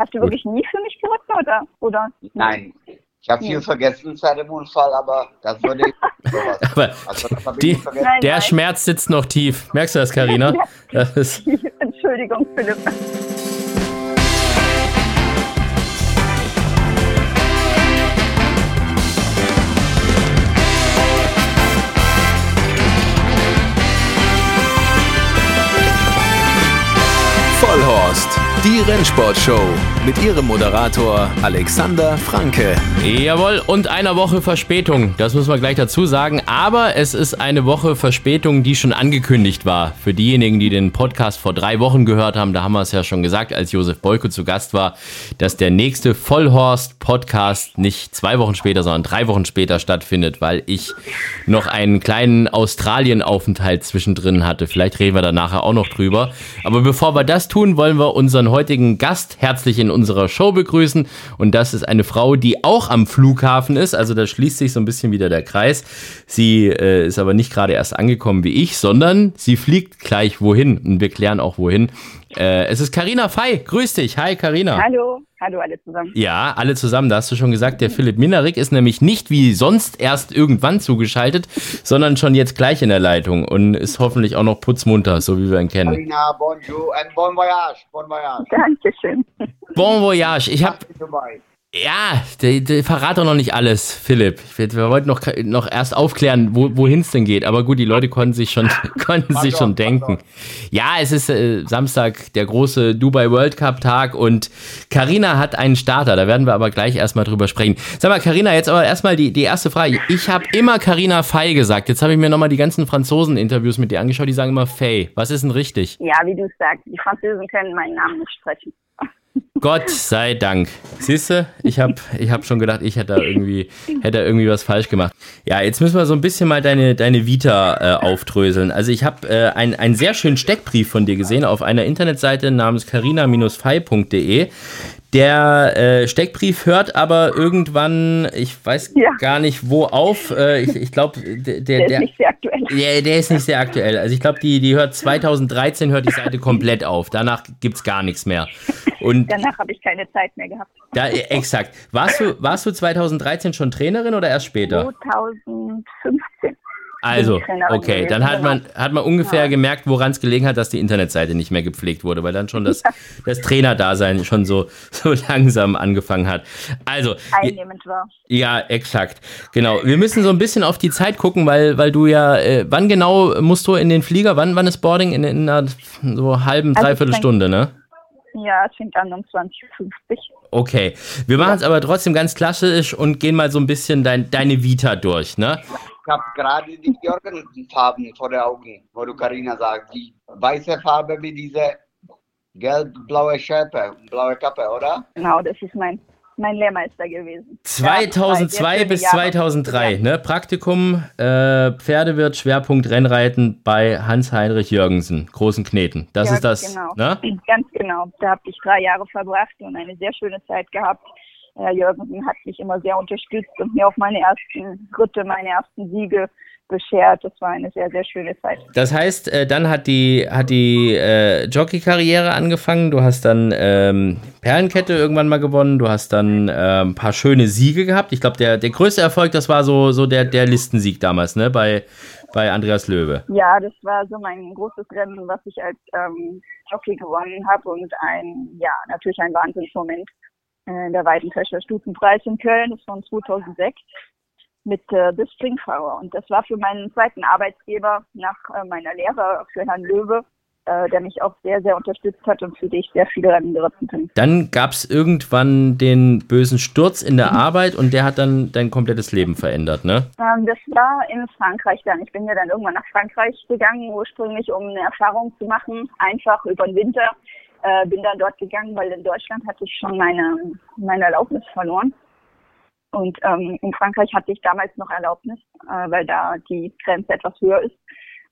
Hast du wirklich nie für mich geritten oder? oder? Nein. Ich habe viel vergessen seit dem Unfall, aber das würde ich. aber also, das die, nein, der nein. Schmerz sitzt noch tief. Merkst du das, Karina? Entschuldigung, Philipp. Vollhorst. Die Rennsportshow mit ihrem Moderator Alexander Franke. Jawohl, und einer Woche Verspätung, das muss man gleich dazu sagen. Aber es ist eine Woche Verspätung, die schon angekündigt war. Für diejenigen, die den Podcast vor drei Wochen gehört haben, da haben wir es ja schon gesagt, als Josef Beuke zu Gast war, dass der nächste Vollhorst-Podcast nicht zwei Wochen später, sondern drei Wochen später stattfindet, weil ich noch einen kleinen Australien-Aufenthalt zwischendrin hatte. Vielleicht reden wir da nachher auch noch drüber. Aber bevor wir das tun, wollen wir unseren heutigen Gast herzlich in unserer Show begrüßen. Und das ist eine Frau, die auch am Flughafen ist. Also da schließt sich so ein bisschen wieder der Kreis. Sie äh, ist aber nicht gerade erst angekommen wie ich, sondern sie fliegt gleich wohin. Und wir klären auch wohin. Äh, es ist Karina Fei. Grüß dich. Hi, Karina. Hallo. Hallo alle zusammen. Ja, alle zusammen. Da hast du schon gesagt, der Philipp Minarik ist nämlich nicht wie sonst erst irgendwann zugeschaltet, sondern schon jetzt gleich in der Leitung und ist hoffentlich auch noch putzmunter, so wie wir ihn kennen. Karina, bonjour and bon voyage. Bon voyage. Dankeschön. Bon voyage. Ich habe ja, der, der verrat doch noch nicht alles, Philipp. Wir, wir wollten noch, noch erst aufklären, wo, wohin es denn geht. Aber gut, die Leute konnten sich schon, konnten sich schon denken. Ja, es ist äh, Samstag, der große Dubai World Cup Tag und Karina hat einen Starter. Da werden wir aber gleich erstmal drüber sprechen. Sag mal, Karina, jetzt aber erstmal die, die erste Frage. Ich habe immer Karina Fay gesagt. Jetzt habe ich mir nochmal die ganzen Franzosen-Interviews mit dir angeschaut. Die sagen immer Fay. Was ist denn richtig? Ja, wie du sagst, die Franzosen können meinen Namen nicht sprechen. Gott sei Dank. Siehst du, ich habe ich hab schon gedacht, ich hätte da irgendwie, hätte da irgendwie was falsch gemacht. Ja, jetzt müssen wir so ein bisschen mal deine, deine Vita äh, aufdröseln. Also ich habe äh, ein, einen sehr schönen Steckbrief von dir gesehen auf einer Internetseite namens carina-fei.de. Der äh, Steckbrief hört aber irgendwann, ich weiß ja. gar nicht wo auf. Äh, ich ich glaube, der, der, der, ist nicht sehr aktuell. Der, der ist nicht sehr aktuell. Also ich glaube, die, die hört 2013 hört die Seite komplett auf. Danach gibt es gar nichts mehr. Und Danach habe ich keine Zeit mehr gehabt. Da, äh, exakt. Warst du, warst du 2013 schon Trainerin oder erst später? 2015. Also, okay, dann hat man, hat man ungefähr ja. gemerkt, woran es gelegen hat, dass die Internetseite nicht mehr gepflegt wurde, weil dann schon das, das Trainerdasein schon so, so langsam angefangen hat. Also. Einnehmend war. Ja, exakt. Genau. Wir müssen so ein bisschen auf die Zeit gucken, weil, weil du ja, äh, wann genau musst du in den Flieger? Wann, wann ist Boarding? In, in einer so halben, also dreiviertel Stunde, ne? Ja, es fängt an um 20.50 Okay, wir machen es aber trotzdem ganz klassisch und gehen mal so ein bisschen dein, deine Vita durch, ne? Ich habe gerade die Jorgensen-Farben vor den Augen, wo du Karina sagst. Die weiße Farbe wie diese gelb-blaue Schärpe, blaue Kappe, oder? Genau, das ist mein, mein Lehrmeister gewesen. 2002 ja, bis 2003, ne? Praktikum, äh, Pferdewirt, Schwerpunkt Rennreiten bei Hans-Heinrich Jürgensen, Großen Kneten. Das ja, ist das, genau. ne? Ganz genau. Da habe ich drei Jahre verbracht und eine sehr schöne Zeit gehabt. Herr Jürgensen hat mich immer sehr unterstützt und mir auf meine ersten Schritte, meine ersten Siege beschert. Das war eine sehr, sehr schöne Zeit. Das heißt, äh, dann hat die, hat die äh, Jockey-Karriere angefangen. Du hast dann ähm, Perlenkette irgendwann mal gewonnen. Du hast dann äh, ein paar schöne Siege gehabt. Ich glaube, der, der größte Erfolg, das war so, so der, der Listensieg damals, ne? Bei, bei Andreas Löwe. Ja, das war so mein großes Rennen, was ich als ähm, Jockey gewonnen habe und ein, ja, natürlich ein Wahnsinnsmoment äh, der Weidenfächer Stufenpreis in Köln ist von 2006 mit äh, The Stringflower. Und das war für meinen zweiten Arbeitgeber nach äh, meiner Lehre für Herrn Löwe, äh, der mich auch sehr, sehr unterstützt hat und für die ich sehr viele Rennen geritten bin. Dann gab es irgendwann den bösen Sturz in der. Arbeit und der hat dann dein komplettes Leben verändert, ne? Ähm, das war in Frankreich dann. Ich bin ja dann irgendwann nach Frankreich gegangen, ursprünglich um eine Erfahrung zu machen, einfach über den Winter äh, bin dann dort gegangen, weil in Deutschland hatte ich schon meine, meine Erlaubnis verloren. Und ähm, in Frankreich hatte ich damals noch Erlaubnis, äh, weil da die Grenze etwas höher ist.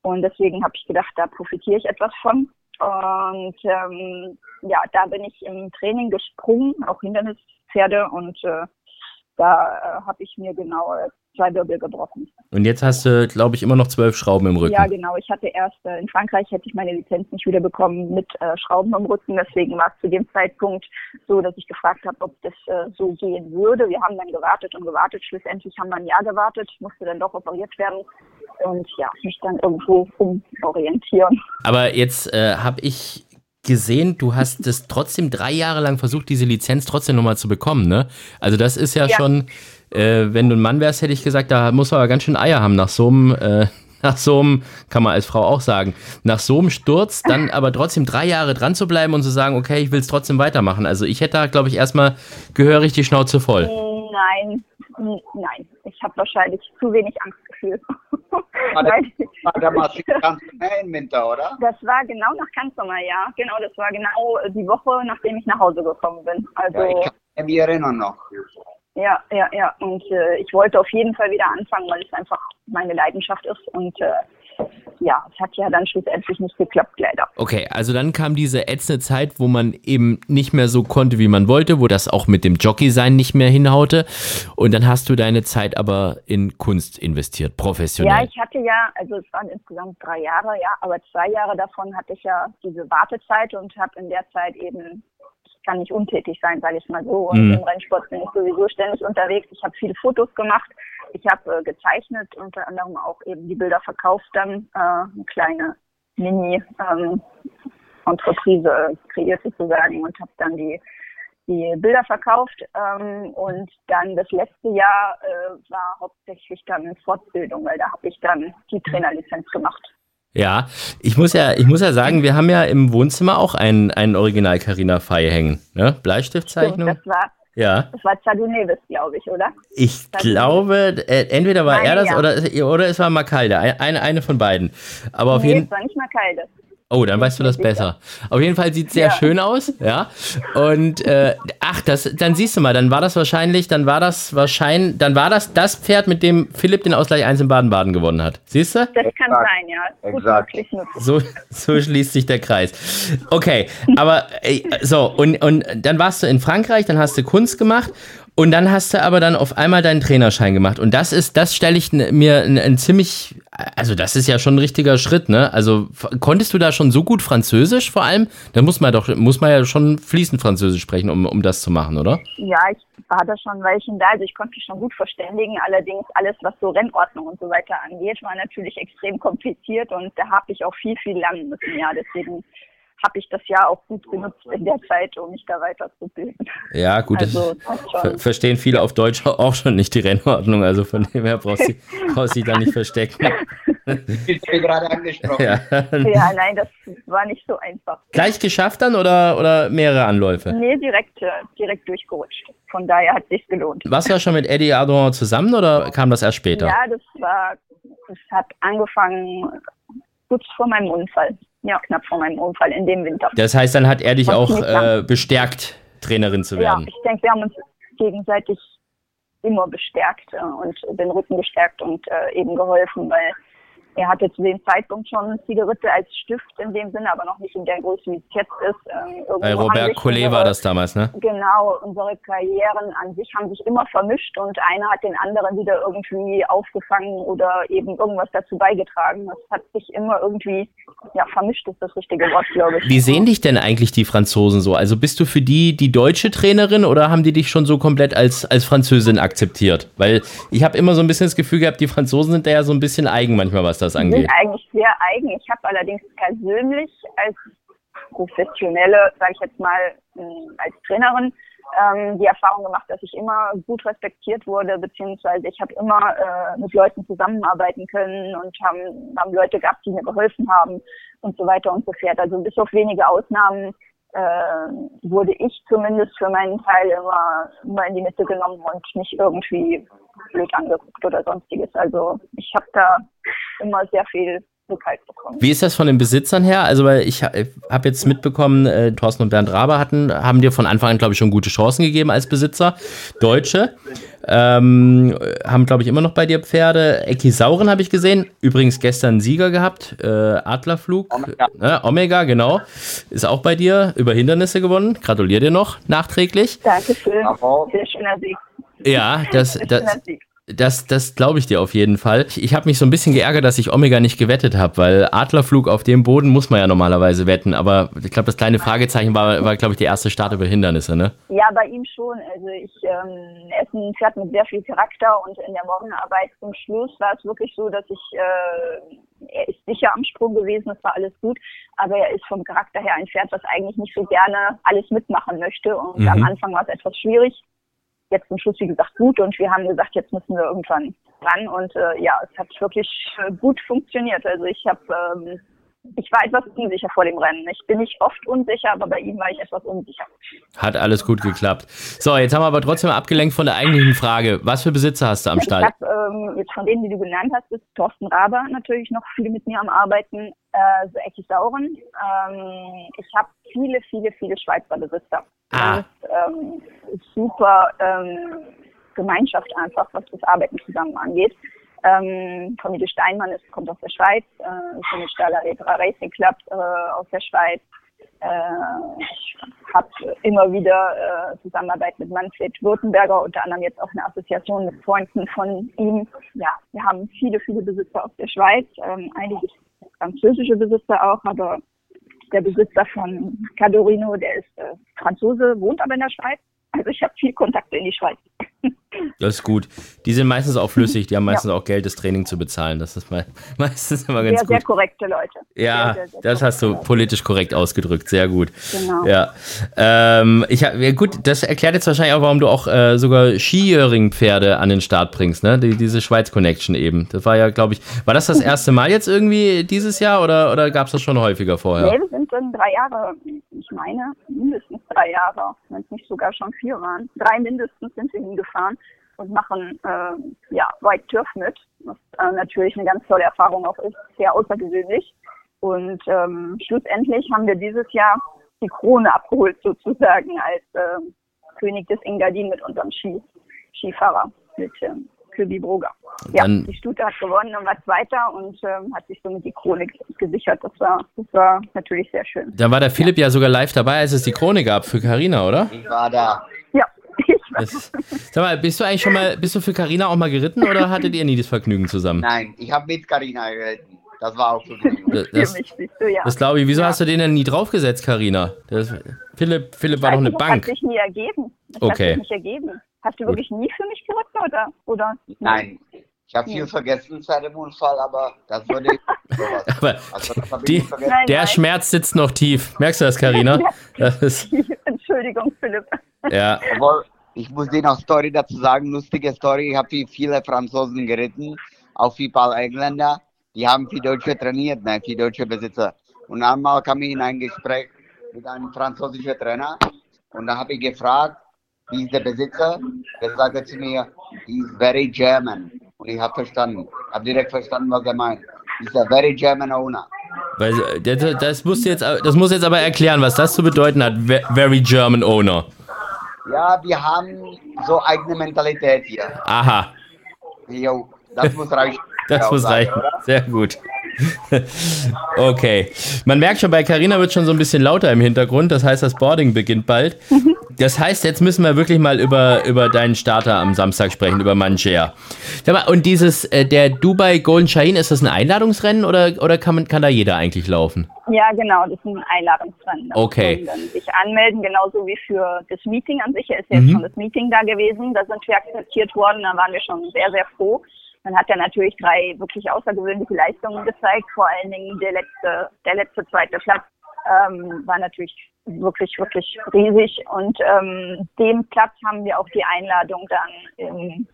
Und deswegen habe ich gedacht, da profitiere ich etwas von. Und ähm, ja, da bin ich im Training gesprungen, auch Hindernispferde. Und äh, da äh, habe ich mir genau zwei Wirbel gebrochen. Und jetzt hast du, glaube ich, immer noch zwölf Schrauben im Rücken. Ja, genau. Ich hatte erst äh, in Frankreich hätte ich meine Lizenz nicht wieder bekommen mit äh, Schrauben im Rücken. Deswegen war es zu dem Zeitpunkt so, dass ich gefragt habe, ob das äh, so gehen würde. Wir haben dann gewartet und gewartet. Schlussendlich haben wir ein Jahr gewartet, musste dann doch operiert werden und ja, mich dann irgendwo umorientieren. Aber jetzt äh, habe ich gesehen, du hast es trotzdem drei Jahre lang versucht, diese Lizenz trotzdem nochmal zu bekommen, ne? Also das ist ja, ja. schon, äh, wenn du ein Mann wärst, hätte ich gesagt, da muss man aber ganz schön Eier haben nach so einem, äh, nach so einem, kann man als Frau auch sagen, nach so einem Sturz, dann aber trotzdem drei Jahre dran zu bleiben und zu sagen, okay, ich will es trotzdem weitermachen. Also ich hätte da, glaube ich, erstmal gehörig die Schnauze voll. Nein, nein. Ich habe wahrscheinlich zu wenig Angstgefühl. War der, war der ganz im Winter, oder? Das war genau nach Kanzler, ja. Genau, das war genau die Woche, nachdem ich nach Hause gekommen bin. Also, ja, ich kann mich erinnern noch. Ja, ja, ja. Und äh, ich wollte auf jeden Fall wieder anfangen, weil es einfach meine Leidenschaft ist. Und äh, ja, es hat ja dann schlussendlich nicht geklappt, leider. Okay, also dann kam diese ätzende Zeit, wo man eben nicht mehr so konnte, wie man wollte, wo das auch mit dem Jockey-Sein nicht mehr hinhaute. Und dann hast du deine Zeit aber in Kunst investiert, professionell. Ja, ich hatte ja, also es waren insgesamt drei Jahre, ja, aber zwei Jahre davon hatte ich ja diese Wartezeit und habe in der Zeit eben kann nicht untätig sein, sage ich mal so. Und mhm. im Rennsport bin ich sowieso ständig unterwegs. Ich habe viele Fotos gemacht. Ich habe äh, gezeichnet, unter anderem auch eben die Bilder verkauft dann, äh, eine kleine Mini-Entreprise ähm, kreiert sozusagen und habe dann die die Bilder verkauft ähm, und dann das letzte Jahr äh, war hauptsächlich dann Fortbildung, weil da habe ich dann die Trainerlizenz gemacht. Ja, ich muss ja, ich muss ja sagen, wir haben ja im Wohnzimmer auch einen, einen Original Carina Fei hängen. Ne? Bleistiftzeichnung. das war, ja. Das war Chadu Neves, glaube ich, oder? Ich Chadu glaube, äh, entweder war Nein, er das ja. oder, oder es war Makalde. Eine, eine von beiden. Aber auf nee, jeden es war nicht Makalde. Oh, dann weißt du das besser. Auf jeden Fall sieht es sehr ja. schön aus, ja. Und äh, ach, das, dann siehst du mal, dann war das wahrscheinlich, dann war das wahrscheinlich, dann war das das Pferd, mit dem Philipp den Ausgleich 1 in Baden-Baden gewonnen hat. Siehst du? Das kann sein, ja. Exakt. So, so schließt sich der Kreis. Okay, aber äh, so, und, und dann warst du in Frankreich, dann hast du Kunst gemacht und dann hast du aber dann auf einmal deinen Trainerschein gemacht. Und das ist, das stelle ich mir ein, ein, ziemlich, also das ist ja schon ein richtiger Schritt, ne? Also konntest du da schon so gut Französisch vor allem? Da muss man doch, muss man ja schon fließend Französisch sprechen, um, um das zu machen, oder? Ja, ich war da schon ein Weilchen da, also ich konnte mich schon gut verständigen. Allerdings alles, was so Rennordnung und so weiter angeht, war natürlich extrem kompliziert und da habe ich auch viel, viel lernen müssen, ja. Deswegen habe ich das Jahr auch gut genutzt in der Zeit, um mich da weiterzubilden. Ja, gut, also, das verstehen viele auf Deutsch auch schon nicht die Rennordnung, also von dem her brauchst du brauchst dich da nicht verstecken. Ich bin gerade angesprochen. Ja. ja. nein, das war nicht so einfach. Gleich geschafft dann oder, oder mehrere Anläufe? Nee, direkt, äh, direkt durchgerutscht. Von daher hat es sich gelohnt. Warst du ja schon mit Eddie Adron zusammen oder kam das erst später? Ja, das war, das hat angefangen kurz vor meinem Unfall ja, knapp vor meinem Unfall in dem Winter. Das heißt, dann hat er dich auch äh, bestärkt, Trainerin zu werden. Ja, ich denke, wir haben uns gegenseitig immer bestärkt äh, und den Rücken gestärkt und äh, eben geholfen, weil er hatte zu dem Zeitpunkt schon Zigarette als Stift in dem Sinne, aber noch nicht in der Größe, wie es jetzt ist. Ähm, Bei Robert Collet war das damals, ne? Genau, unsere Karrieren an sich haben sich immer vermischt und einer hat den anderen wieder irgendwie aufgefangen oder eben irgendwas dazu beigetragen. Das hat sich immer irgendwie, ja, vermischt ist das richtige Wort, glaube ich. Wie sehen dich denn eigentlich die Franzosen so? Also bist du für die die deutsche Trainerin oder haben die dich schon so komplett als, als Französin akzeptiert? Weil ich habe immer so ein bisschen das Gefühl gehabt, die Franzosen sind da ja so ein bisschen eigen manchmal, was das das angeht? sind eigentlich sehr eigen. Ich habe allerdings persönlich als professionelle, sage ich jetzt mal, ähm, als Trainerin ähm, die Erfahrung gemacht, dass ich immer gut respektiert wurde, beziehungsweise ich habe immer äh, mit Leuten zusammenarbeiten können und haben, haben Leute gehabt, die mir geholfen haben und so weiter und so fort. Also bis auf wenige Ausnahmen äh, wurde ich zumindest für meinen Teil immer, immer in die Mitte genommen und nicht irgendwie blöd angeguckt oder sonstiges. Also ich habe da immer sehr viel Rückhalt bekommen. Wie ist das von den Besitzern her? Also, weil ich habe jetzt mitbekommen, äh, Thorsten und Bernd Raber hatten, haben dir von Anfang an, glaube ich, schon gute Chancen gegeben als Besitzer. Deutsche ähm, haben, glaube ich, immer noch bei dir Pferde. Ekisauren habe ich gesehen. Übrigens gestern Sieger gehabt. Äh, Adlerflug. Omega. Äh, Omega, genau. Ist auch bei dir über Hindernisse gewonnen. Gratuliere dir noch nachträglich. Dankeschön. Sehr schöner Sieg. Ja, das, das, Das, das glaube ich dir auf jeden Fall. Ich, ich habe mich so ein bisschen geärgert, dass ich Omega nicht gewettet habe, weil Adlerflug auf dem Boden muss man ja normalerweise wetten. Aber ich glaube, das kleine Fragezeichen war, war glaube ich, die erste Start über Hindernisse, ne? Ja, bei ihm schon. Also ich, ähm, er ist ein Pferd mit sehr viel Charakter und in der Morgenarbeit zum Schluss war es wirklich so, dass ich, äh, er ist sicher am Sprung gewesen, es war alles gut, aber er ist vom Charakter her ein Pferd, was eigentlich nicht so gerne alles mitmachen möchte. Und Mhm. am Anfang war es etwas schwierig jetzt zum Schluss, wie gesagt, gut und wir haben gesagt, jetzt müssen wir irgendwann ran und äh, ja, es hat wirklich äh, gut funktioniert. Also ich habe, ähm, ich war etwas unsicher vor dem Rennen. Ich bin nicht oft unsicher, aber bei ihm war ich etwas unsicher. Hat alles gut geklappt. So, jetzt haben wir aber trotzdem abgelenkt von der eigentlichen Frage. Was für Besitzer hast du am Ich Stall? habe ähm, jetzt von denen, die du genannt hast, ist Thorsten Raber natürlich noch viele mit mir am Arbeiten, äh, so Ecki Sauren. Ähm, ich habe viele, viele, viele Schweizer Besitzer. Ah. Und, ähm, super ähm, Gemeinschaft einfach, was das Arbeiten zusammen angeht. Ähm, Familie Steinmann ist, kommt aus der Schweiz, äh, Familie Staller Retra Racing Club äh, aus der Schweiz. Äh, ich habe immer wieder äh, Zusammenarbeit mit Manfred Württemberger, unter anderem jetzt auch eine Assoziation mit Freunden von ihm. Ja, wir haben viele, viele Besitzer aus der Schweiz, ähm, einige französische Besitzer auch, aber der Besitzer von Cadorino, der ist äh, Franzose, wohnt aber in der Schweiz. Also ich habe viel Kontakte in die Schweiz. Das ist gut. Die sind meistens auch flüssig, die haben meistens auch Geld, das Training zu bezahlen. Das ist me meistens immer ganz Sehr, sehr gut. korrekte Leute. Ja, sehr, sehr, sehr das hast du politisch korrekt ausgedrückt. Sehr gut. Genau. Ja, ähm, ich hab, ja gut, das erklärt jetzt wahrscheinlich auch, warum du auch äh, sogar Skijöring-Pferde an den Start bringst, ne? Die, diese Schweiz-Connection eben. Das war ja, glaube ich, war das das erste Mal jetzt irgendwie dieses Jahr oder, oder gab es das schon häufiger vorher? Nee, wir sind dann drei Jahre, ich meine, mindestens drei Jahre, wenn es nicht sogar schon vier waren. Drei mindestens sind wir hingefahren und machen äh, ja, White Turf mit, was äh, natürlich eine ganz tolle Erfahrung auch ist, sehr außergewöhnlich. Und ähm, schlussendlich haben wir dieses Jahr die Krone abgeholt sozusagen als äh, König des Engadin mit unserem Ski, Skifahrer, mit ähm, Köbi Broger. Ja, Dann- die Stute hat gewonnen und war Zweiter und ähm, hat sich somit die Krone gesichert. Das war, das war natürlich sehr schön. Da war der Philipp ja sogar live dabei, als es die Krone gab für Carina, oder? Ich war da. Ja, ich war Das, sag mal, bist du eigentlich schon mal, bist du für Carina auch mal geritten oder hattet ihr nie das Vergnügen zusammen? Nein, ich habe mit Karina geritten. Das war auch für mich. Das, für das, mich, siehst du, ja. das glaube ich. Wieso hast du den denn nie draufgesetzt, Carina? Das, Philipp, Philipp war doch eine Das Bank. hat sich nie ergeben. Das Okay. hat sich nicht ergeben. Hast du wirklich nie für mich geritten oder? oder? Nein, ich habe viel vergessen seit dem Unfall, aber das würde ich. sowas. Aber Also, die. Nein, der nein. Schmerz sitzt noch tief. Merkst du das, ist, Entschuldigung, Philipp. ja. Obwohl, ich muss dir noch Story dazu sagen, lustige Story. Ich habe wie viele Franzosen geritten, auch wie paar Engländer. Die haben für Deutsche trainiert, ne, für deutsche Besitzer. Und einmal kam ich in ein Gespräch mit einem französischen Trainer und da habe ich gefragt, ist der Besitzer? Der sagte zu mir, he is very German. Und ich habe verstanden, habe direkt verstanden, was er meint. He's a very German owner. Weil, das, das, musst jetzt, das muss jetzt aber erklären, was das zu bedeuten hat. Ve- Very German Owner. Ja, wir haben so eigene Mentalität hier. Aha, Jo, das muss reichen. das Ja, muss reichen. oder? Sehr gut. Okay. Man merkt schon, bei Carina wird schon so ein bisschen lauter im Hintergrund. Das heißt, das Boarding beginnt bald. Das heißt, jetzt müssen wir wirklich mal über, über deinen Starter am Samstag sprechen, über Manchea. Sag mal, Und dieses, äh, der Dubai Golden Shaheen, ist das ein Einladungsrennen oder, oder kann, man, kann da jeder eigentlich laufen? Ja, genau, das ist ein Einladungsrennen. Da Okay. sich anmelden, genauso wie für das Meeting an sich. Er ist Mhm. jetzt schon das Meeting da gewesen. Da sind wir akzeptiert worden. Da waren wir schon sehr, sehr froh. Dann hat er natürlich drei wirklich außergewöhnliche Leistungen gezeigt. Vor allen Dingen der letzte, der letzte zweite Platz ähm, war natürlich wirklich, wirklich riesig. Und ähm, dem Platz haben wir auch die Einladung dann im,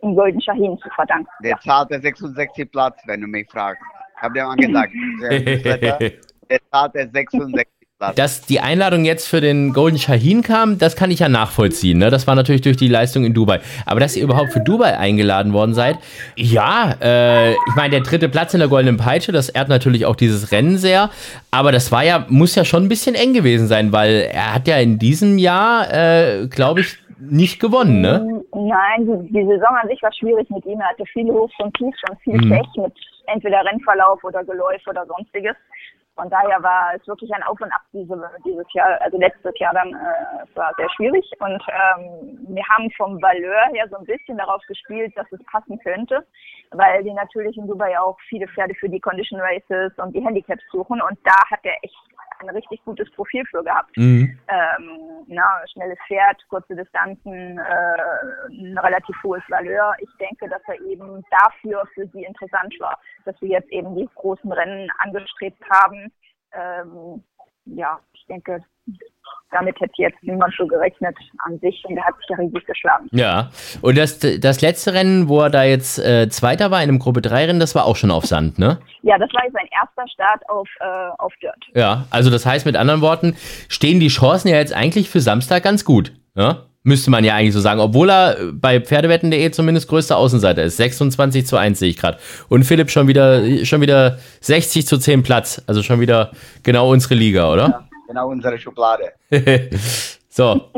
im Golden Shaheen zu verdanken. Der zahlte 66 Platz, wenn du mich fragst. Ich habe dir mal gesagt, der der zahlte 66 Platz. Dass die Einladung jetzt für den Golden Shaheen kam, das kann ich ja nachvollziehen. Ne? Das war natürlich durch die Leistung in Dubai. Aber dass ihr überhaupt für Dubai eingeladen worden seid, ja, äh, ich meine, der dritte Platz in der Goldenen Peitsche, das ehrt natürlich auch dieses Rennen sehr. Aber das war ja, muss ja schon ein bisschen eng gewesen sein, weil er hat ja in diesem Jahr, äh, glaube ich, nicht gewonnen, ne? Nein, die, die Saison an sich war schwierig mit ihm. Er hatte viele Hochs und Tiefs und viel Mhm. Pech mit entweder Rennverlauf oder Geläuf oder sonstiges. Von daher war es wirklich ein Auf und Ab diese, dieses Jahr, also letztes Jahr dann, äh, es war sehr schwierig. Und ähm, wir haben vom Valeur her so ein bisschen darauf gespielt, dass es passen könnte, weil die natürlich in Dubai auch viele Pferde für die Condition Races und die Handicaps suchen. Und da hat er echt ein richtig gutes Profil für gehabt. Mhm. Ähm, na, schnelles Pferd, kurze Distanzen, äh, ein relativ hohes Valeur. Ich denke, dass er eben dafür für sie interessant war, dass wir jetzt eben die großen Rennen angestrebt haben. Ähm, ja, ich denke, damit hätte jetzt niemand so gerechnet an sich und er hat sich ja riesig geschlagen. Ja, und das, das letzte Rennen, wo er da jetzt äh, Zweiter war in einem Gruppe 3 Rennen, das war auch schon auf Sand, ne? Ja, das war jetzt sein erster Start auf, äh, auf Dirt. Ja, also das heißt mit anderen Worten, stehen die Chancen ja jetzt eigentlich für Samstag ganz gut, ja? Müsste man ja eigentlich so sagen, obwohl er bei Pferdewetten.de zumindest größter Außenseiter ist. 26 zu 1 sehe ich gerade. Und Philipp schon wieder, schon wieder 60 zu 10 Platz. Also schon wieder genau unsere Liga, oder? Ja genau unsere Schublade. so,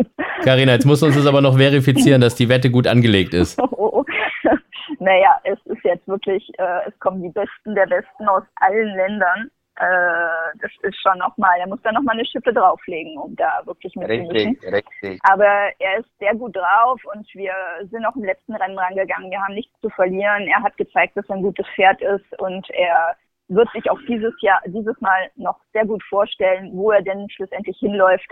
Karina, jetzt muss uns das aber noch verifizieren, dass die Wette gut angelegt ist. Oh, naja, es ist jetzt wirklich, äh, es kommen die Besten der Besten aus allen Ländern. Äh, das ist schon nochmal, er muss da nochmal eine Schippe drauflegen, um da wirklich mitzumischen. Richtig, richtig. Aber er ist sehr gut drauf und wir sind auch im letzten Rennen rangegangen. Wir haben nichts zu verlieren. Er hat gezeigt, dass er ein gutes Pferd ist und er wird sich auch dieses Jahr, dieses Mal noch sehr gut vorstellen, wo er denn schlussendlich hinläuft.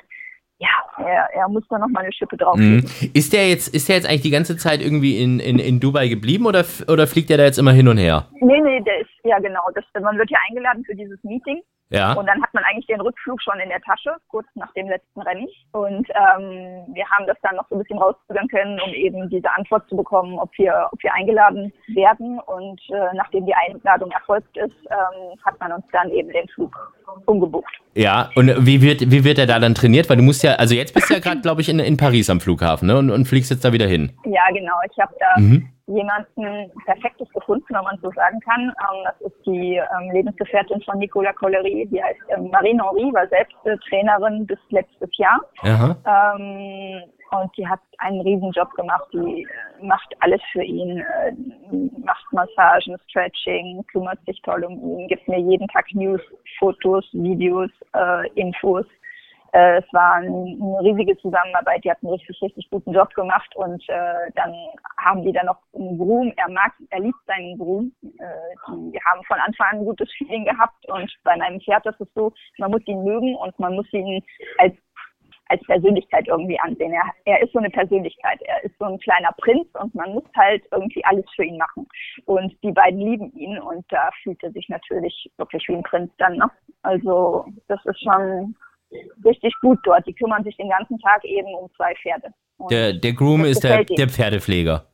Ja, er, er muss da noch mal eine Schippe drauflegen. Mhm. Ist der jetzt, ist der jetzt eigentlich die ganze Zeit irgendwie in, in, in Dubai geblieben oder, oder fliegt er da jetzt immer hin und her? Nee, nee, der ist, ja genau. Das, man wird ja eingeladen für dieses Meeting. Ja. Und dann hat man eigentlich den Rückflug schon in der Tasche, kurz nach dem letzten Rennen. Und ähm, wir haben das dann noch so ein bisschen rauszögern können, um eben diese Antwort zu bekommen, ob wir, ob wir eingeladen werden. Und äh, nachdem die Einladung erfolgt ist, ähm, hat man uns dann eben den Flug umgebucht. Ja, und wie wird, wie wird er da dann trainiert? Weil du musst ja, also jetzt bist du ja gerade, glaube ich, in, in Paris am Flughafen ne? und, und fliegst jetzt da wieder hin. Ja, genau. Ich habe da mhm jemanden Perfektes gefunden, wenn man so sagen kann. Ähm, das ist die ähm, Lebensgefährtin von Nicola Collery, die heißt ähm, Marine Henri, war selbst äh, Trainerin bis letztes Jahr. Ähm, und die hat einen riesen Job gemacht. Die äh, macht alles für ihn, äh, macht Massagen, Stretching, kümmert sich toll um ihn, gibt mir jeden Tag News, Fotos, Videos, Infos. Äh, es war eine riesige Zusammenarbeit, die hat einen richtig, richtig guten Job gemacht und äh, dann haben die dann noch einen Groom, er mag, er liebt seinen Groom, äh, die haben von Anfang an ein gutes Feeling gehabt und bei meinem Pferd ist es so, man muss ihn mögen und man muss ihn als als Persönlichkeit irgendwie ansehen. Er, er ist so eine Persönlichkeit. Er ist so ein kleiner Prinz und man muss halt irgendwie alles für ihn machen. Und die beiden lieben ihn und da fühlt er sich natürlich wirklich wie ein Prinz dann. Ne? Also das ist schon richtig gut dort. Die kümmern sich den ganzen Tag eben um zwei Pferde. der, der Groom ist der, der Pferdepfleger.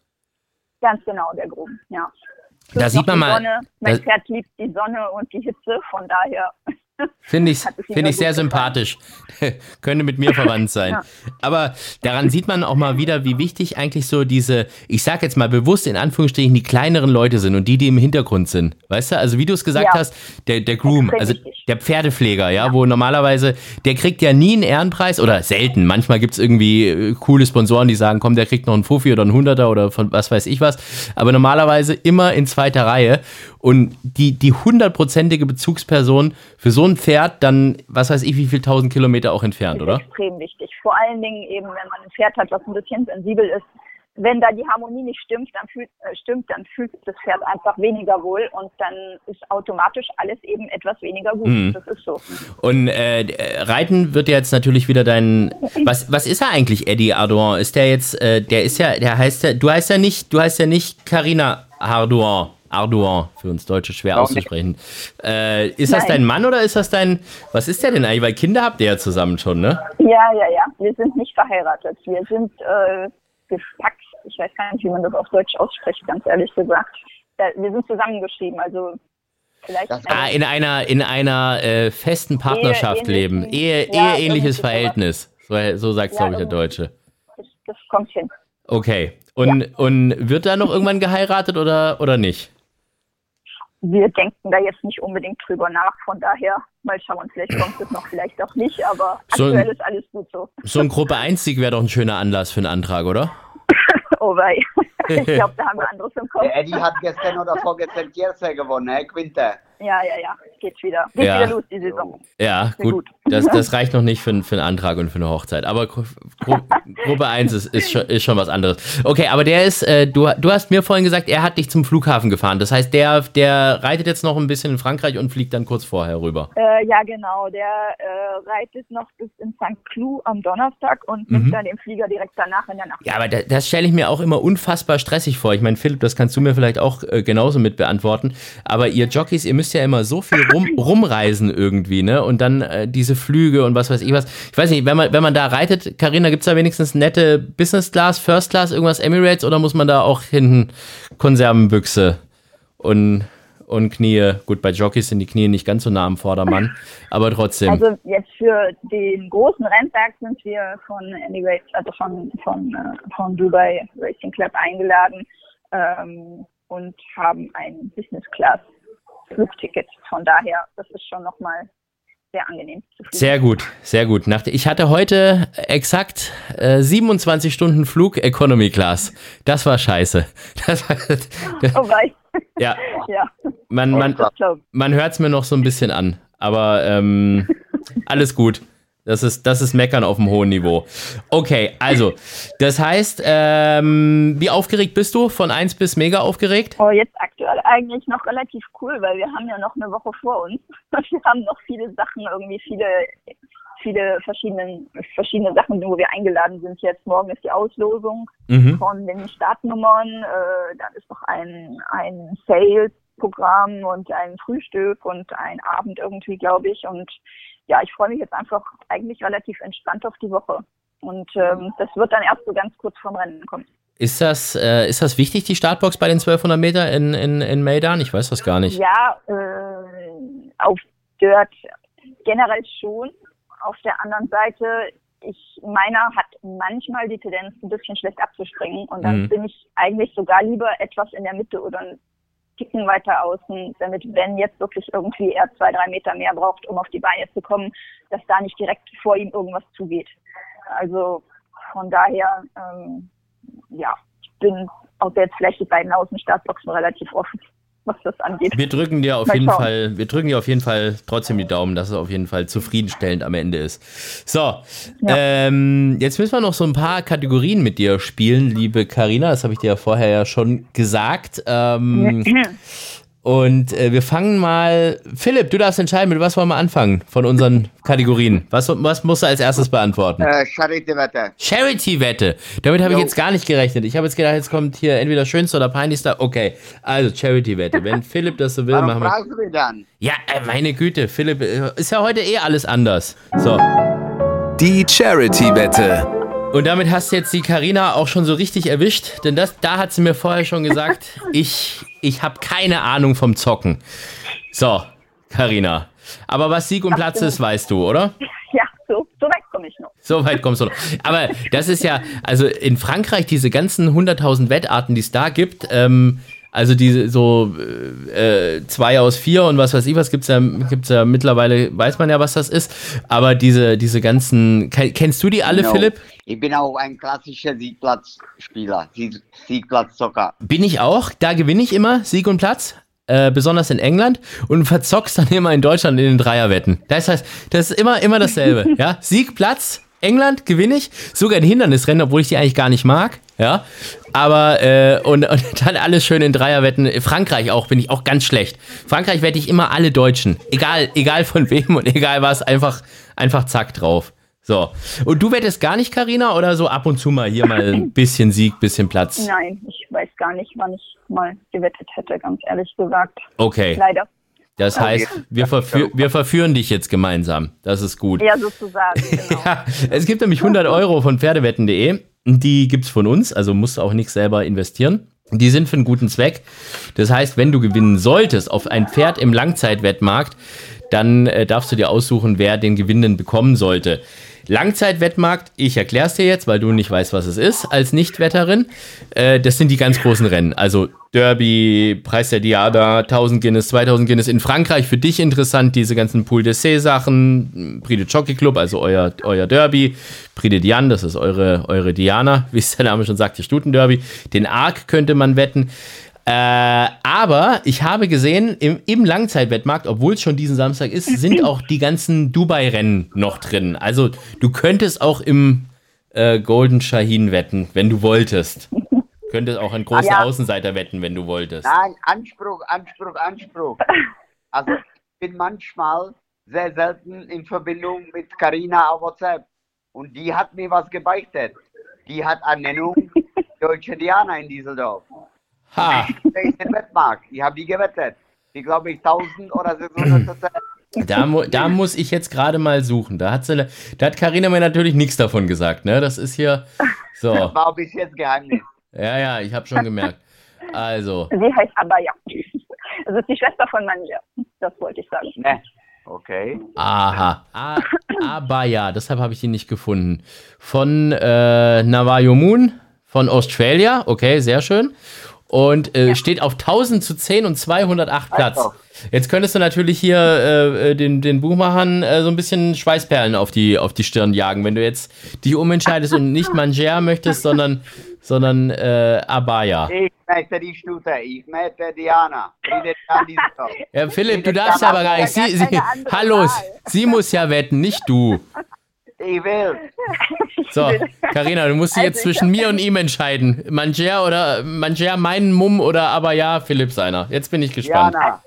Ganz genau, der Groom, ja. Da sieht man mal. Sonne. Mein Pferd liebt die Sonne und die Hitze, von daher Finde ich, find ich sehr sympathisch. Könnte mit mir verwandt sein. ja. Aber daran sieht man auch mal wieder, wie wichtig eigentlich so diese, ich sag jetzt mal bewusst in Anführungsstrichen, die kleineren Leute sind und die, die im Hintergrund sind. Weißt du, also wie du es gesagt ja. hast, der, der Groom, also der Pferdepfleger, ja, ja, wo normalerweise, der kriegt ja nie einen Ehrenpreis oder selten. Manchmal gibt es irgendwie äh, coole Sponsoren, die sagen, komm, der kriegt noch einen Fuffi oder einen Hunderter oder von was weiß ich was. Aber normalerweise immer in zweiter Reihe. Und die, die hundertprozentige Bezugsperson für so ein Pferd dann, was weiß ich, wie viel tausend Kilometer auch entfernt, oder? Extrem wichtig. Vor allen Dingen eben, wenn man ein Pferd hat, was ein bisschen sensibel ist. Wenn da die Harmonie nicht stimmt, dann fühlt, äh, stimmt, dann fühlt sich das Pferd einfach weniger wohl und dann ist automatisch alles eben etwas weniger gut. Mhm. Das ist so. Und äh, Reiten wird jetzt natürlich wieder dein. Was, was ist er eigentlich, Eddie Ardouin? Ist der jetzt, äh, der ist ja, der heißt ja, du heißt ja nicht, du heißt ja nicht Carina Ardouin. Ardouin, für uns Deutsche schwer auszusprechen. Äh, ist Nein. das dein Mann oder ist das dein, was ist der denn eigentlich? Weil Kinder habt ihr ja zusammen schon, ne? Ja, ja, ja. Wir sind nicht verheiratet. Wir sind äh, gepackt. Ich weiß gar nicht, wie man das auf Deutsch ausspricht, ganz ehrlich gesagt. Wir sind zusammengeschrieben, also vielleicht. Ah, in einer, in einer äh, festen Partnerschaft Ehe, leben. Ehe, ja, eheähnliches Verhältnis. So, so sagt es, ja, glaube ich, der Deutsche. Das, das kommt hin. Okay. Und, ja. und wird da noch irgendwann geheiratet oder, oder nicht? Wir denken da jetzt nicht unbedingt drüber nach. Von daher mal schauen, vielleicht kommt es noch, vielleicht auch nicht, aber so aktuell ein, ist alles gut so. So ein Gruppe 1 Sieg wäre doch ein schöner Anlass für einen Antrag, oder? oh wei. Ich glaube, da haben wir anderes im Kopf. Der Eddie hat gestern oder vorgestern Kiersee gewonnen, Herr Quinte. Ja, ja, ja. Geht wieder. Geht Ja. wieder los, die Saison. Ja, gut. gut. Das, das reicht noch nicht für, für einen Antrag und für eine Hochzeit. Aber Gru Gru Gruppe 1 ist, ist, schon, ist schon was anderes. Okay, aber der ist, äh, du, du hast mir vorhin gesagt, er hat dich zum Flughafen gefahren. Das heißt, der, der reitet jetzt noch ein bisschen in Frankreich und fliegt dann kurz vorher rüber. Äh, ja, genau. Der äh, reitet noch bis in St. Cloud am Donnerstag und nimmt dann den Flieger direkt danach in der Nacht. Mhm. Ja, aber da, das stelle ich mir auch immer unfassbar stressig vor. Ich meine, Philipp, das kannst du mir vielleicht auch äh, genauso mit beantworten. Aber ihr Jockeys, ihr müsst ja immer so viel rum, rumreisen irgendwie, ne? Und dann äh, diese Flüge und was weiß ich was. Ich weiß nicht, wenn man, wenn man da reitet, Karina, gibt's da wenigstens nette Business Class, First Class, irgendwas Emirates oder muss man da auch hinten Konservenbüchse und, und Knie? Gut, bei Jockeys sind die Knie nicht ganz so nah am Vordermann, aber trotzdem. Also jetzt für den großen Renntag sind wir von Emirates, also von, von, äh, von Dubai Racing Club eingeladen ähm, und haben ein Business Class Flugticket. Von daher, das ist schon nochmal sehr angenehm. Sehr gut, sehr gut. Ich hatte heute exakt äh, 27 Stunden Flug Economy Class. Das war scheiße. Das war, Oh, wei. ja, ja, man, man, das man hört es mir noch so ein bisschen an. Aber ähm, alles gut. Das ist, das ist Meckern auf einem hohen Niveau. Okay, also, das heißt, ähm, wie aufgeregt bist du? Von 1 bis mega aufgeregt? Oh, jetzt aktuell eigentlich noch relativ cool, weil wir haben ja noch eine Woche vor uns. Wir haben noch viele Sachen, irgendwie viele, viele verschiedene, verschiedene Sachen, wo wir eingeladen sind jetzt. Morgen ist die Auslosung Mhm. von den Startnummern. Äh, dann ist noch ein, ein Sales-Programm und ein Frühstück und ein Abend irgendwie, glaube ich. Und ja, ich freue mich jetzt einfach eigentlich relativ entspannt auf die Woche. Und ähm, das wird dann erst so ganz kurz vorm Rennen kommen. Ist das, äh, ist das wichtig, die Startbox bei den 1200 Meter in, in, in Maidan? Ich weiß das gar nicht. Ja, äh, auf Dirt generell schon. Auf der anderen Seite, ich meiner hat manchmal die Tendenz, ein bisschen schlecht abzuspringen. Und dann Mhm. bin ich eigentlich sogar lieber etwas in der Mitte oder Ticken weiter außen, damit, wenn jetzt wirklich irgendwie er zwei, drei Meter mehr braucht, um auf die Beine zu kommen, dass da nicht direkt vor ihm irgendwas zugeht. Also von daher, ähm, ja, ich bin auch jetzt vielleicht die beiden Außenstartboxen relativ offen, was das angeht. Wir drücken dir auf Mal jeden schauen. Fall, wir drücken dir auf jeden Fall trotzdem die Daumen, dass es auf jeden Fall zufriedenstellend am Ende ist. So, ähm, jetzt müssen wir noch so ein paar Kategorien mit dir spielen, liebe Karina. Das habe ich dir ja vorher ja schon gesagt. Ähm, und äh, wir fangen mal. Philipp, du darfst entscheiden, mit was wollen wir anfangen von unseren Kategorien. Was, was musst du als erstes beantworten? Äh, Charity-Wette. Charity-Wette. Damit habe ich jetzt gar nicht gerechnet. Ich habe jetzt gedacht, jetzt kommt hier entweder schönster oder peinlichster. Okay, also Charity-Wette. Wenn Philipp das so will, Warum machen wir. fragst du mich dann? Ja, äh, meine Güte, Philipp, äh, ist ja heute eh alles anders. So. Die Charity-Wette. Und damit hast du jetzt die Karina auch schon so richtig erwischt, denn das, da hat sie mir vorher schon gesagt, ich, ich habe keine Ahnung vom Zocken. So, Karina. Aber was Sieg und Platz ist, weißt du, oder? Ja, so, so weit komme ich noch. So weit kommst du noch. Aber das ist ja, also in Frankreich diese ganzen 100.000 Wettarten, die es da gibt, ähm, also diese so äh, zwei aus vier und was weiß ich was gibt's ja gibt's ja mittlerweile weiß man ja was das ist. Aber diese diese ganzen ke- kennst du die alle No. Philipp? Ich bin auch ein klassischer Siegplatzspieler, Sieg, Siegplatzzocker. bin ich auch. Da gewinne ich immer Sieg und Platz äh, besonders in England und verzockst dann immer in Deutschland in den Dreierwetten. Das heißt das ist immer immer dasselbe ja? Sieg Platz England gewinne ich. Sogar in Hindernisrennen obwohl ich die eigentlich gar nicht mag ja aber äh, und, und dann alles schön in Dreierwetten Frankreich auch bin ich auch ganz schlecht Frankreich wette ich immer alle Deutschen egal egal von wem und egal was einfach einfach zack drauf so und du wettest gar nicht Karina oder so ab und zu mal hier mal ein bisschen Sieg bisschen Platz Nein, ich weiß gar nicht, wann ich mal gewettet hätte, ganz ehrlich gesagt. okay Leider. Das heißt, wir, verfü wir verführen dich jetzt gemeinsam. Das ist gut. Ja, sozusagen, genau. Ja, es gibt nämlich 100 Euro von Pferdewetten.de. Die gibt's von uns, also musst du auch nicht selber investieren. Die sind für einen guten Zweck. Das heißt, wenn du gewinnen solltest auf ein Pferd im Langzeitwettmarkt, dann äh, darfst du dir aussuchen, wer den Gewinnenden bekommen sollte. Langzeitwettmarkt, ich erkläre es dir jetzt, weil du nicht weißt, was es ist, als Nichtwetterin. Äh, das sind die ganz großen Rennen. Also Derby, Preis der Diada, 1000 Guinness, 2000 Guinness. In Frankreich für dich interessant, diese ganzen Pool d'Essai Sachen, Prix de Jockey Club, also euer, euer Derby, Prix de Diane, das ist eure, eure Diana, wie es der Name schon sagt, die Stutenderby. Den Arc könnte man wetten. Äh, aber ich habe gesehen, im, im Langzeitwettmarkt, obwohl es schon diesen Samstag ist, sind auch die ganzen Dubai-Rennen noch drin. Also du könntest auch im äh, Golden Shaheen wetten, wenn du wolltest. Könntest auch einen großen Ja. Außenseiter wetten, wenn du wolltest. Nein, Anspruch, Anspruch, Anspruch. Also ich bin manchmal sehr selten in Verbindung mit Karina auf WhatsApp. Und die hat mir was gebeichtet. Die hat Ernennung Deutsche Diana in Düsseldorf. Ha. Ich habe die gewettet. Die glaube ich 1000 oder 600 Prozent. da, mu da muss ich jetzt gerade mal suchen. Da hat sie, da hat Carina mir natürlich nichts davon gesagt, ne? Das ist hier so. War bis jetzt Geheimnis. Ja, ja, ich habe schon gemerkt. Also, Sie heißt aber ja. Das ist die Schwester von Manja. Das wollte ich sagen. Ne. Okay. aha. A aber ja, deshalb habe ich ihn nicht gefunden. Von äh, Navajo Moon von Australia. Okay, sehr schön. Und äh, steht auf 1000 zu 10 und 208 Platz. Also. Jetzt könntest du natürlich hier äh, äh, den, den Buchmachern äh, so ein bisschen Schweißperlen auf die, auf die Stirn jagen, wenn du jetzt dich umentscheidest und nicht Manger möchtest, sondern, sondern äh, Abaya. Ich möchte die Stute. Ich möchte Diana. Ja, Philipp, du darfst ja aber gar nicht. Sie, sie, hallo, sie muss ja wetten, nicht du. Ich will. So, Karina, du musst dich jetzt Also zwischen mir und ihm entscheiden. Manger oder Manger meinen Mumm oder aber ja, Philipp seiner. Jetzt bin ich gespannt. Diana.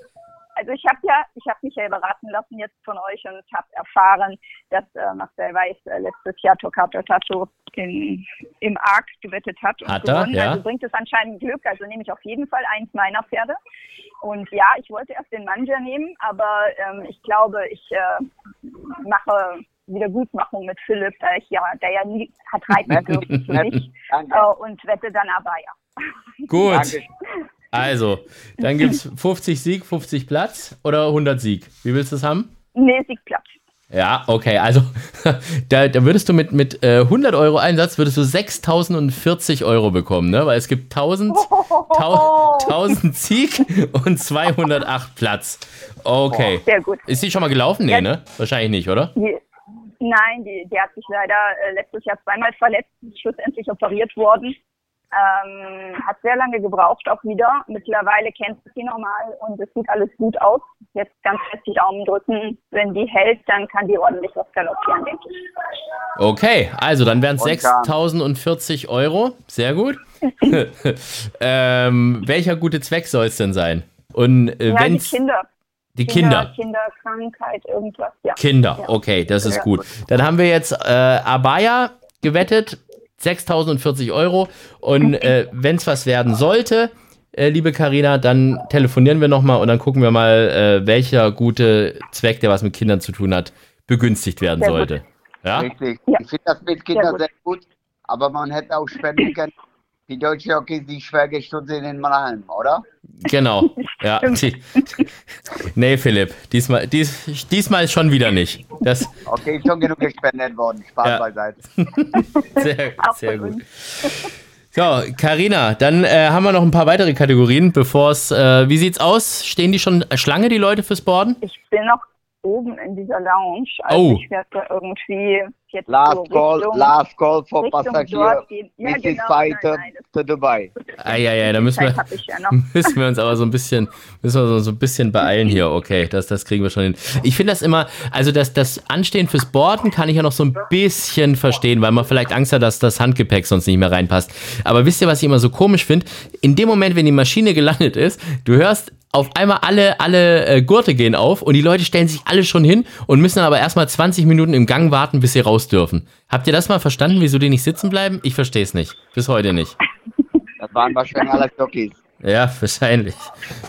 Also ich habe ja, ich habe mich ja beraten lassen jetzt von euch und habe erfahren, dass äh, Marcel Weiß äh, letztes Jahr Tocato Tato in, im Arc gewettet hat und Hat er, gewonnen. ja. Also bringt es anscheinend Glück. Also nehme ich auf jeden Fall eins meiner Pferde. Und ja, ich wollte erst den Manja nehmen, aber ähm, ich glaube, ich äh, mache Wiedergutmachung mit Philipp, da ich ja, der ja nie hat reiten dürfen für mich Danke. äh, und wette dann aber ja. Gut, Danke. also, dann gibt es 50 Sieg, 50 Platz oder 100 Sieg. Wie willst du es haben? Nee, Siegplatz. Ja, okay, also da, da würdest du mit, mit äh, 100 Euro Einsatz würdest du 6040 Euro bekommen, ne? Weil es gibt 1000, tau, 1000 Sieg und 208 Platz. Okay. Sehr gut. Ist die schon mal gelaufen? Nee, Ja. ne? Wahrscheinlich nicht, oder? Die, nein, die, die hat sich leider äh, letztes Jahr zweimal verletzt, ist schlussendlich operiert worden. Ähm, hat sehr lange gebraucht auch wieder. Mittlerweile kennt sie normal und es sieht alles gut aus. Jetzt ganz fest die Daumen drücken. Wenn die hält, dann kann die ordentlich was galoppieren, denke ich. Okay, also dann wären es Und dann- 6040 Euro. Sehr gut. ähm, welcher gute Zweck soll es denn sein? Und äh, Ja, die wenn's Kinder. Die Kinder. Kinderkrankheit, irgendwas, ja. Kinder, Ja. okay, das ist Ja. gut. Dann haben wir jetzt äh, Abaya gewettet, 6.040 Euro. Und äh, wenn es was werden sollte, äh, liebe Karina, dann telefonieren wir nochmal und dann gucken wir mal, äh, welcher gute Zweck, der was mit Kindern zu tun hat, begünstigt werden Sehr gut. sollte. Ja? Richtig. Ja. Ich finde das mit Sehr Kindern gut. sehr gut, aber man hätte auch spenden können. Die deutsche Hockey, die Schwergestunde in Mannheim, oder? Genau. Ja. Die, nee, Philipp, diesmal, dies, diesmal schon wieder nicht. Das Okay, schon genug gespendet worden. Spaß Ja. beiseite. sehr, sehr gut. So, Karina, dann äh, haben wir noch ein paar weitere Kategorien, bevor es. Äh, wie sieht's aus? Stehen die schon Schlange, die Leute fürs Borden? Ich bin noch oben in dieser Lounge. Also Oh. ich werde da irgendwie jetzt so Last call, Richtung, last call for Richtung Passagier. Ja, genau. Fighter Nein, nein, to Dubai. Ah, ja, ja, da müssen wir, ja müssen wir uns aber so ein bisschen, müssen wir so ein bisschen beeilen hier. Okay, das, das kriegen wir schon hin. Ich finde das immer, also das, das Anstehen fürs Borden kann ich ja noch so ein bisschen verstehen, weil man vielleicht Angst hat, dass das Handgepäck sonst nicht mehr reinpasst. Aber wisst ihr, was ich immer so komisch finde? In dem Moment, wenn die Maschine gelandet ist, du hörst auf einmal alle, alle äh, Gurte gehen auf und die Leute stellen sich alle schon hin und müssen dann aber erstmal 20 Minuten im Gang warten, bis sie raus dürfen. Habt ihr das mal verstanden, wieso die nicht sitzen bleiben? Ich verstehe es nicht. Bis heute nicht. Das waren wahrscheinlich alles Jockeys. Ja, wahrscheinlich.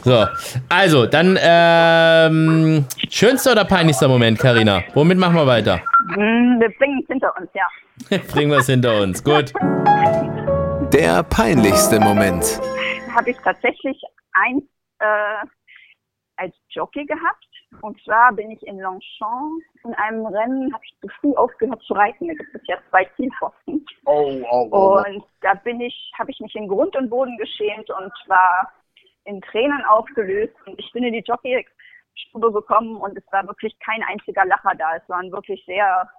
So, also, dann ähm, schönster oder peinlichster Moment, Karina? Womit machen wir weiter? Hm, Wir bringen es hinter uns, ja. Bringen wir es hinter uns. Gut. Der peinlichste Moment. Habe ich tatsächlich eins äh, als Jockey gehabt. Und zwar bin ich in Longchamp in einem Rennen, habe ich zu früh aufgehört zu reiten. Da gibt es ja zwei Zielpfosten. Oh, oh, oh. Und da bin ich, habe ich mich in Grund und Boden geschämt und war in Tränen aufgelöst. Und ich bin in die Jockey-Stube gekommen und es war wirklich kein einziger Lacher da. Es waren wirklich sehr,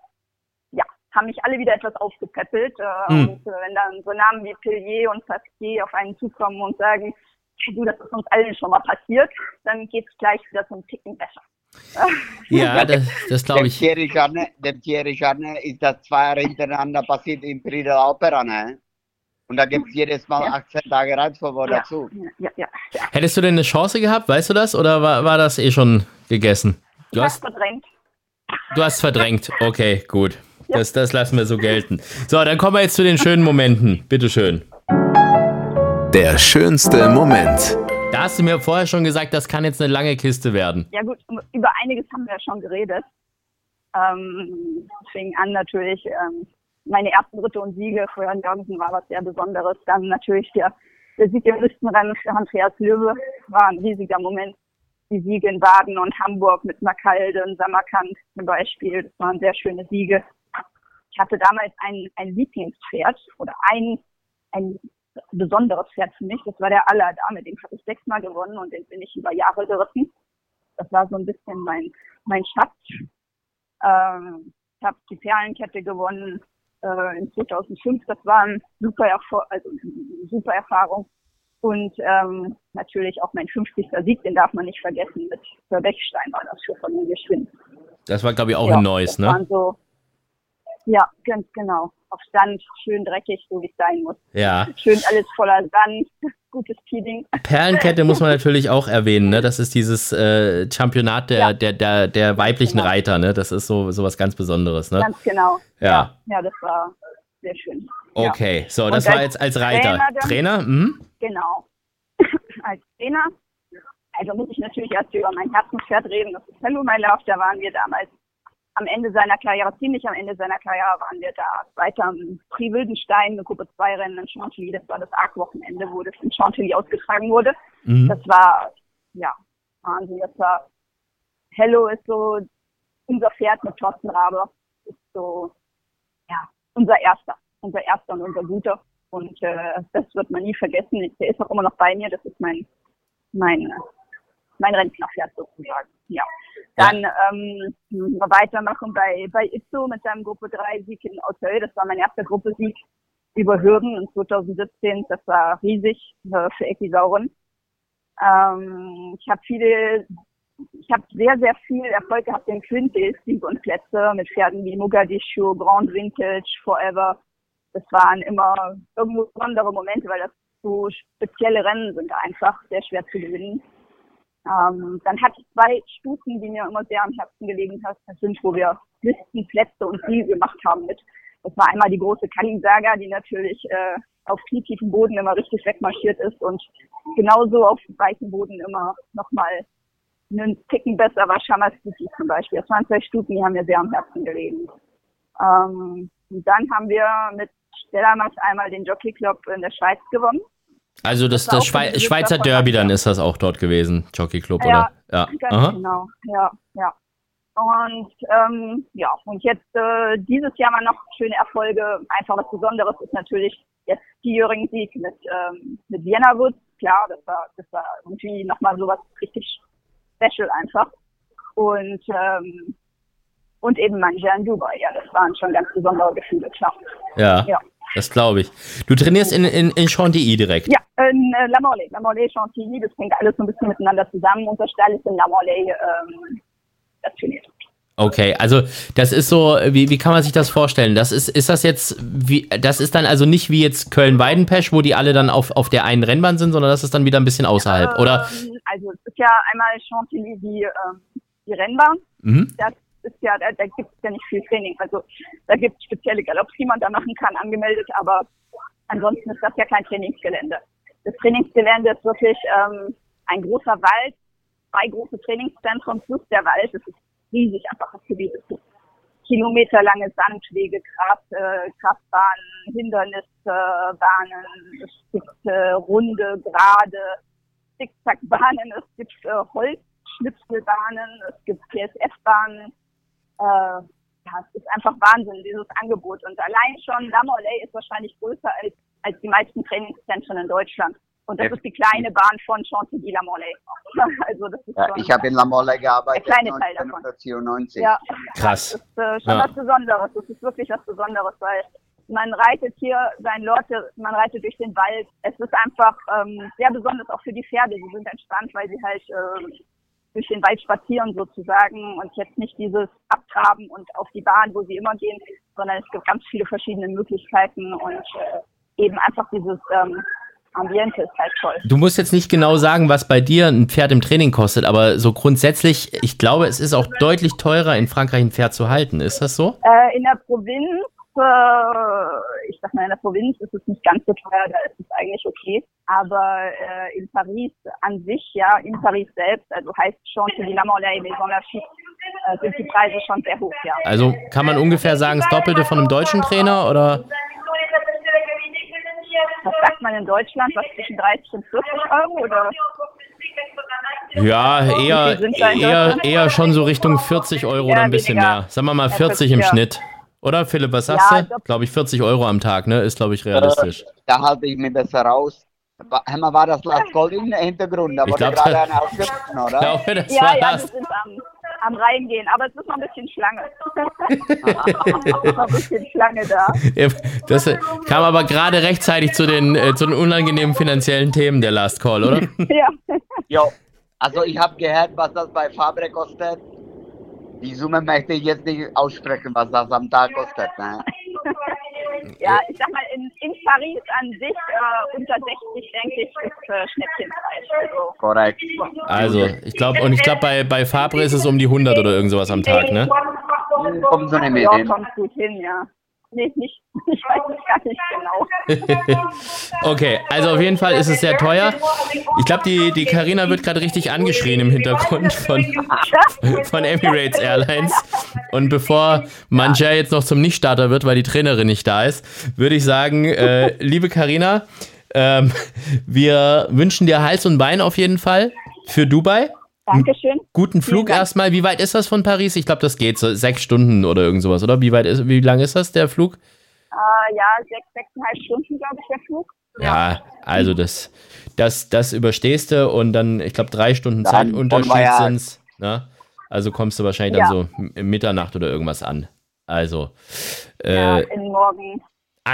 ja, haben mich alle wieder etwas aufgepäppelt. Äh, Hm. Und äh, wenn dann so Namen wie Pillier und Pasquier auf einen zukommen und sagen, du, das ist uns allen schon mal passiert, dann geht es gleich wieder zum Ticken besser. Ja, das, das glaube ich. Dem Thierry Charne, dem Thierry Charne ist das zwei Jahre hintereinander passiert in Prida Opera, ne? Und da gibt es jedes Mal Ja. 18 Tage Reizverbot Ja, dazu. ja, ja. ja. Hättest du denn eine Chance gehabt, weißt du das? Oder war, war das eh schon gegessen? Du Ich hast, verdrängt. du hast verdrängt. Okay, gut. Ja. Das, das lassen wir so gelten. So, dann kommen wir jetzt zu den schönen Momenten. Bitteschön. Der schönste Moment. Da hast du mir vorher schon gesagt, das kann jetzt eine lange Kiste werden. Ja gut, über einiges haben wir ja schon geredet. Ähm, es fing an natürlich ähm, meine ersten Ritte und Siege für Jan Jörgensen war was sehr Besonderes. Dann natürlich der, der Sieg im Listenrennen für Andreas Löwe war ein riesiger Moment. Die Siege in Baden und Hamburg mit Makalde und Samarkand zum Beispiel, das waren sehr schöne Siege. Ich hatte damals ein, ein Lieblingspferd oder ein, ein besonderes Pferd für mich. Das war der Allada, mit dem habe ich sechsmal gewonnen und den bin ich über Jahre geritten. Das war so ein bisschen mein, mein Schatz. Ähm, ich habe die Perlenkette gewonnen äh, in 2005. Das war ein super, Erfol also eine super Erfahrung. Und ähm, natürlich auch mein 50. Sieg, den darf man nicht vergessen. Mit für Bechstein war das für Familie Schwind. Das war, glaube ich, auch Ja, ein neues, ne? so, ja, ganz genau. Auf Stand, schön dreckig, so wie es sein muss. Ja. Schön alles voller Sand, gutes Feeding. Perlenkette muss man natürlich auch erwähnen, ne? Das ist dieses äh, Championat der, Ja. der, der, der weiblichen Genau. Reiter, ne? Das ist so, so was ganz Besonderes, ne? Ganz genau. Ja. Ja, das war sehr schön. Ja. Okay, so, das war als jetzt als Reiter. Trainer dann- Trainer? Mhm. Genau. Als Trainer, also muss ich natürlich erst über mein Herzenspferd reden, das ist Hello My Love, da waren wir damals am Ende seiner Karriere, ziemlich am Ende seiner Karriere waren wir da weiter am Prix Wildenstein, eine Gruppe 2 Rennen in Chantilly, das war das Arc-Wochenende, wo das in Chantilly ausgetragen wurde. Mhm. Das war, ja, Wahnsinn, das war, Hello ist so unser Pferd mit Thorsten Rabe, ist so, ja, unser erster, unser erster und unser guter. Und äh, das wird man nie vergessen. Der ist auch immer noch bei mir. Das ist mein mein mein Rentnerpferd sozusagen. Ja. Dann ähm, wir weitermachen bei bei Itzo mit seinem Gruppe 3 Sieg in Auteuil. Das war mein erster Gruppesieg über Hürden in 2017. Das war riesig äh, für Equisauren. Ähm, ich habe viele ich habe sehr, sehr viel Erfolg gehabt in Quintes, Sieg und Plätze mit Pferden wie Mogadischu, Grand Vintage, Forever. Das waren immer irgendwo besondere Momente, weil das so spezielle Rennen sind einfach sehr schwer zu gewinnen. Ähm, dann hatte ich zwei Stufen, die mir immer sehr am Herzen gelegen hat, das sind, wo wir Listen, Plätze und Siege gemacht haben mit. Das war einmal die große Kalisaga, die natürlich äh, auf knietiefem Boden immer richtig wegmarschiert ist und genauso auf weichem Boden immer nochmal einen Ticken besser war Shamas City zum Beispiel. Das waren zwei Stufen, die haben mir sehr am Herzen gelegen. Ähm, und dann haben wir mit Stellamasch einmal den Jockey Club in der Schweiz gewonnen. Also das, Das das Besitzer Schweizer Derby, dann ist das auch dort gewesen, Jockey Club, Ja, oder? Ja. Ganz Aha. genau, ja, ja. Und ähm, ja, und jetzt äh, dieses Jahr mal noch schöne Erfolge. Einfach was Besonderes ist natürlich jetzt Skijöring Sieg mit ähm, mit Vienna Woods. Klar, das war das war irgendwie nochmal sowas richtig special einfach. Und ähm, und eben Manja in Dubai. Ja, das waren schon ganz besondere Gefühle, klar. Ja, Ja. das glaube ich. Du trainierst in, in, in Chantilly direkt. Ja, in äh, La Morlaix, La Morlaix, Chantilly, das hängt alles so ein bisschen miteinander zusammen. Unser Stall ist in La Morlaix ähm, stationiert. Okay, also das ist so, wie, wie kann man sich das vorstellen? Das ist, ist das jetzt, wie, das ist dann also nicht wie jetzt Köln-Weidenpesch, wo die alle dann auf, auf der einen Rennbahn sind, sondern das ist dann wieder ein bisschen außerhalb, oder? Ähm, also es ist ja einmal Chantilly die, ähm, die Rennbahn. Mhm. Das ist ja, da, da gibt es ja nicht viel Training. Also da gibt es spezielle Galopps, die man da machen kann, angemeldet, aber ansonsten ist das ja kein Trainingsgelände. Das Trainingsgelände ist wirklich ähm, ein großer Wald, zwei große Trainingszentren plus der Wald. Das ist riesig einfach das Gebiet. Es gibt kilometerlange Sandwege, Gras, äh, Kraftbahnen, Hindernisbahnen, es gibt äh, runde, gerade Zickzackbahnen, es gibt äh, Holzschnipselbahnen, es gibt PSF-Bahnen. Äh, ja, es ist einfach Wahnsinn, dieses Angebot. Und allein schon La Morlaix ist wahrscheinlich größer als, als die meisten Trainingszentren in Deutschland. Und das Ja. ist die kleine Bahn von Chantilly-La Morlaix. Also das ist Ja, schon, ich habe in La Morlaix gearbeitet, Der kleine Teil davon. 1994. ja, Krass. das ist äh, schon Ja. was Besonderes. Das ist wirklich was Besonderes, weil man reitet hier sein Leute, man reitet durch den Wald. Es ist einfach ähm, sehr besonders auch für die Pferde. Sie sind entspannt, weil sie halt äh, durch den Wald spazieren sozusagen und jetzt nicht dieses Abtraben und auf die Bahn, wo sie immer gehen, sondern es gibt ganz viele verschiedene Möglichkeiten und äh, eben einfach dieses ähm, Ambiente ist halt toll. Du musst jetzt nicht genau sagen, was bei dir ein Pferd im Training kostet, aber so grundsätzlich, ich glaube, es ist auch deutlich teurer, in Frankreich ein Pferd zu halten. Ist das so? Äh, in der Provinz, äh, ich sag mal, in der Provinz ist es nicht ganz so teuer, da ist es eigentlich okay. Aber äh, in Paris an sich, ja, in Paris selbst, also heißt Chantilly-la-Morlaix, Maison-Lafitte, äh, sind die Preise schon sehr hoch, ja. Also kann man ungefähr sagen, das Doppelte von einem deutschen Trainer oder? Was sagt man in Deutschland? Was zwischen 30 und 40 Euro oder? Ja, eher, eher, eher schon so Richtung 40 Euro oder Ja, ein bisschen weniger. mehr. Sagen wir mal Ja, 40 im 40, ja. Schnitt. Oder Philipp, was sagst Ja, du? Glaube ich 40 Euro am Tag, ne? Ist, glaube ich, realistisch. Da halte ich mich besser raus. War das Last Gold im Hintergrund? Da Ich wurde gerade da- einer ausgerufen, Ich oder? glaube, das Ja, war ja, wir das. sind am, am Reingehen, aber es ist noch ein bisschen Schlange. es ist noch ein bisschen Schlange da. Das kam aber gerade rechtzeitig zu den, äh, zu den unangenehmen finanziellen Themen der Last Call, oder? Ja. Jo, also ich habe gehört, was das bei Fabre kostet. Die Summe möchte ich jetzt nicht aussprechen, was das am Tag kostet. Ne? ja, ich sag mal, in, in Paris an sich äh, unter 60, denke ich, ist äh, Schnäppchenpreis. Also, Korrekt. Also, ich glaube, und ich glaube, bei, bei Fabre ist es um die 100 oder irgend sowas am Tag, ne? Kommen Sie nicht mehr ja, kommt gut hin, ja. Nee, nicht, ich weiß es gar nicht genau. Okay, also auf jeden Fall ist es sehr teuer. Ich glaube, die die Carina wird gerade richtig angeschrien im Hintergrund von, von Emirates Airlines. Und bevor Manja jetzt noch zum Nichtstarter wird, weil die Trainerin nicht da ist, würde ich sagen, äh, liebe Carina, ähm, wir wünschen dir Hals und Bein auf jeden Fall für Dubai. Dankeschön. Guten Flug erstmal. Wie weit ist das von Paris? Ich glaube, das geht so sechs Stunden oder irgend sowas, oder? Wie weit ist, wie lang ist das, der Flug? Äh, ja, sechs, sechseinhalb Stunden, glaube ich, der Flug. Ja, also das, das, das überstehst du und dann, ich glaube, drei Stunden Dann Zeitunterschied Voyage. sind's. Ne? Also kommst du wahrscheinlich dann Ja. so m- Mitternacht oder irgendwas an. Also, äh, Ja, in morgen.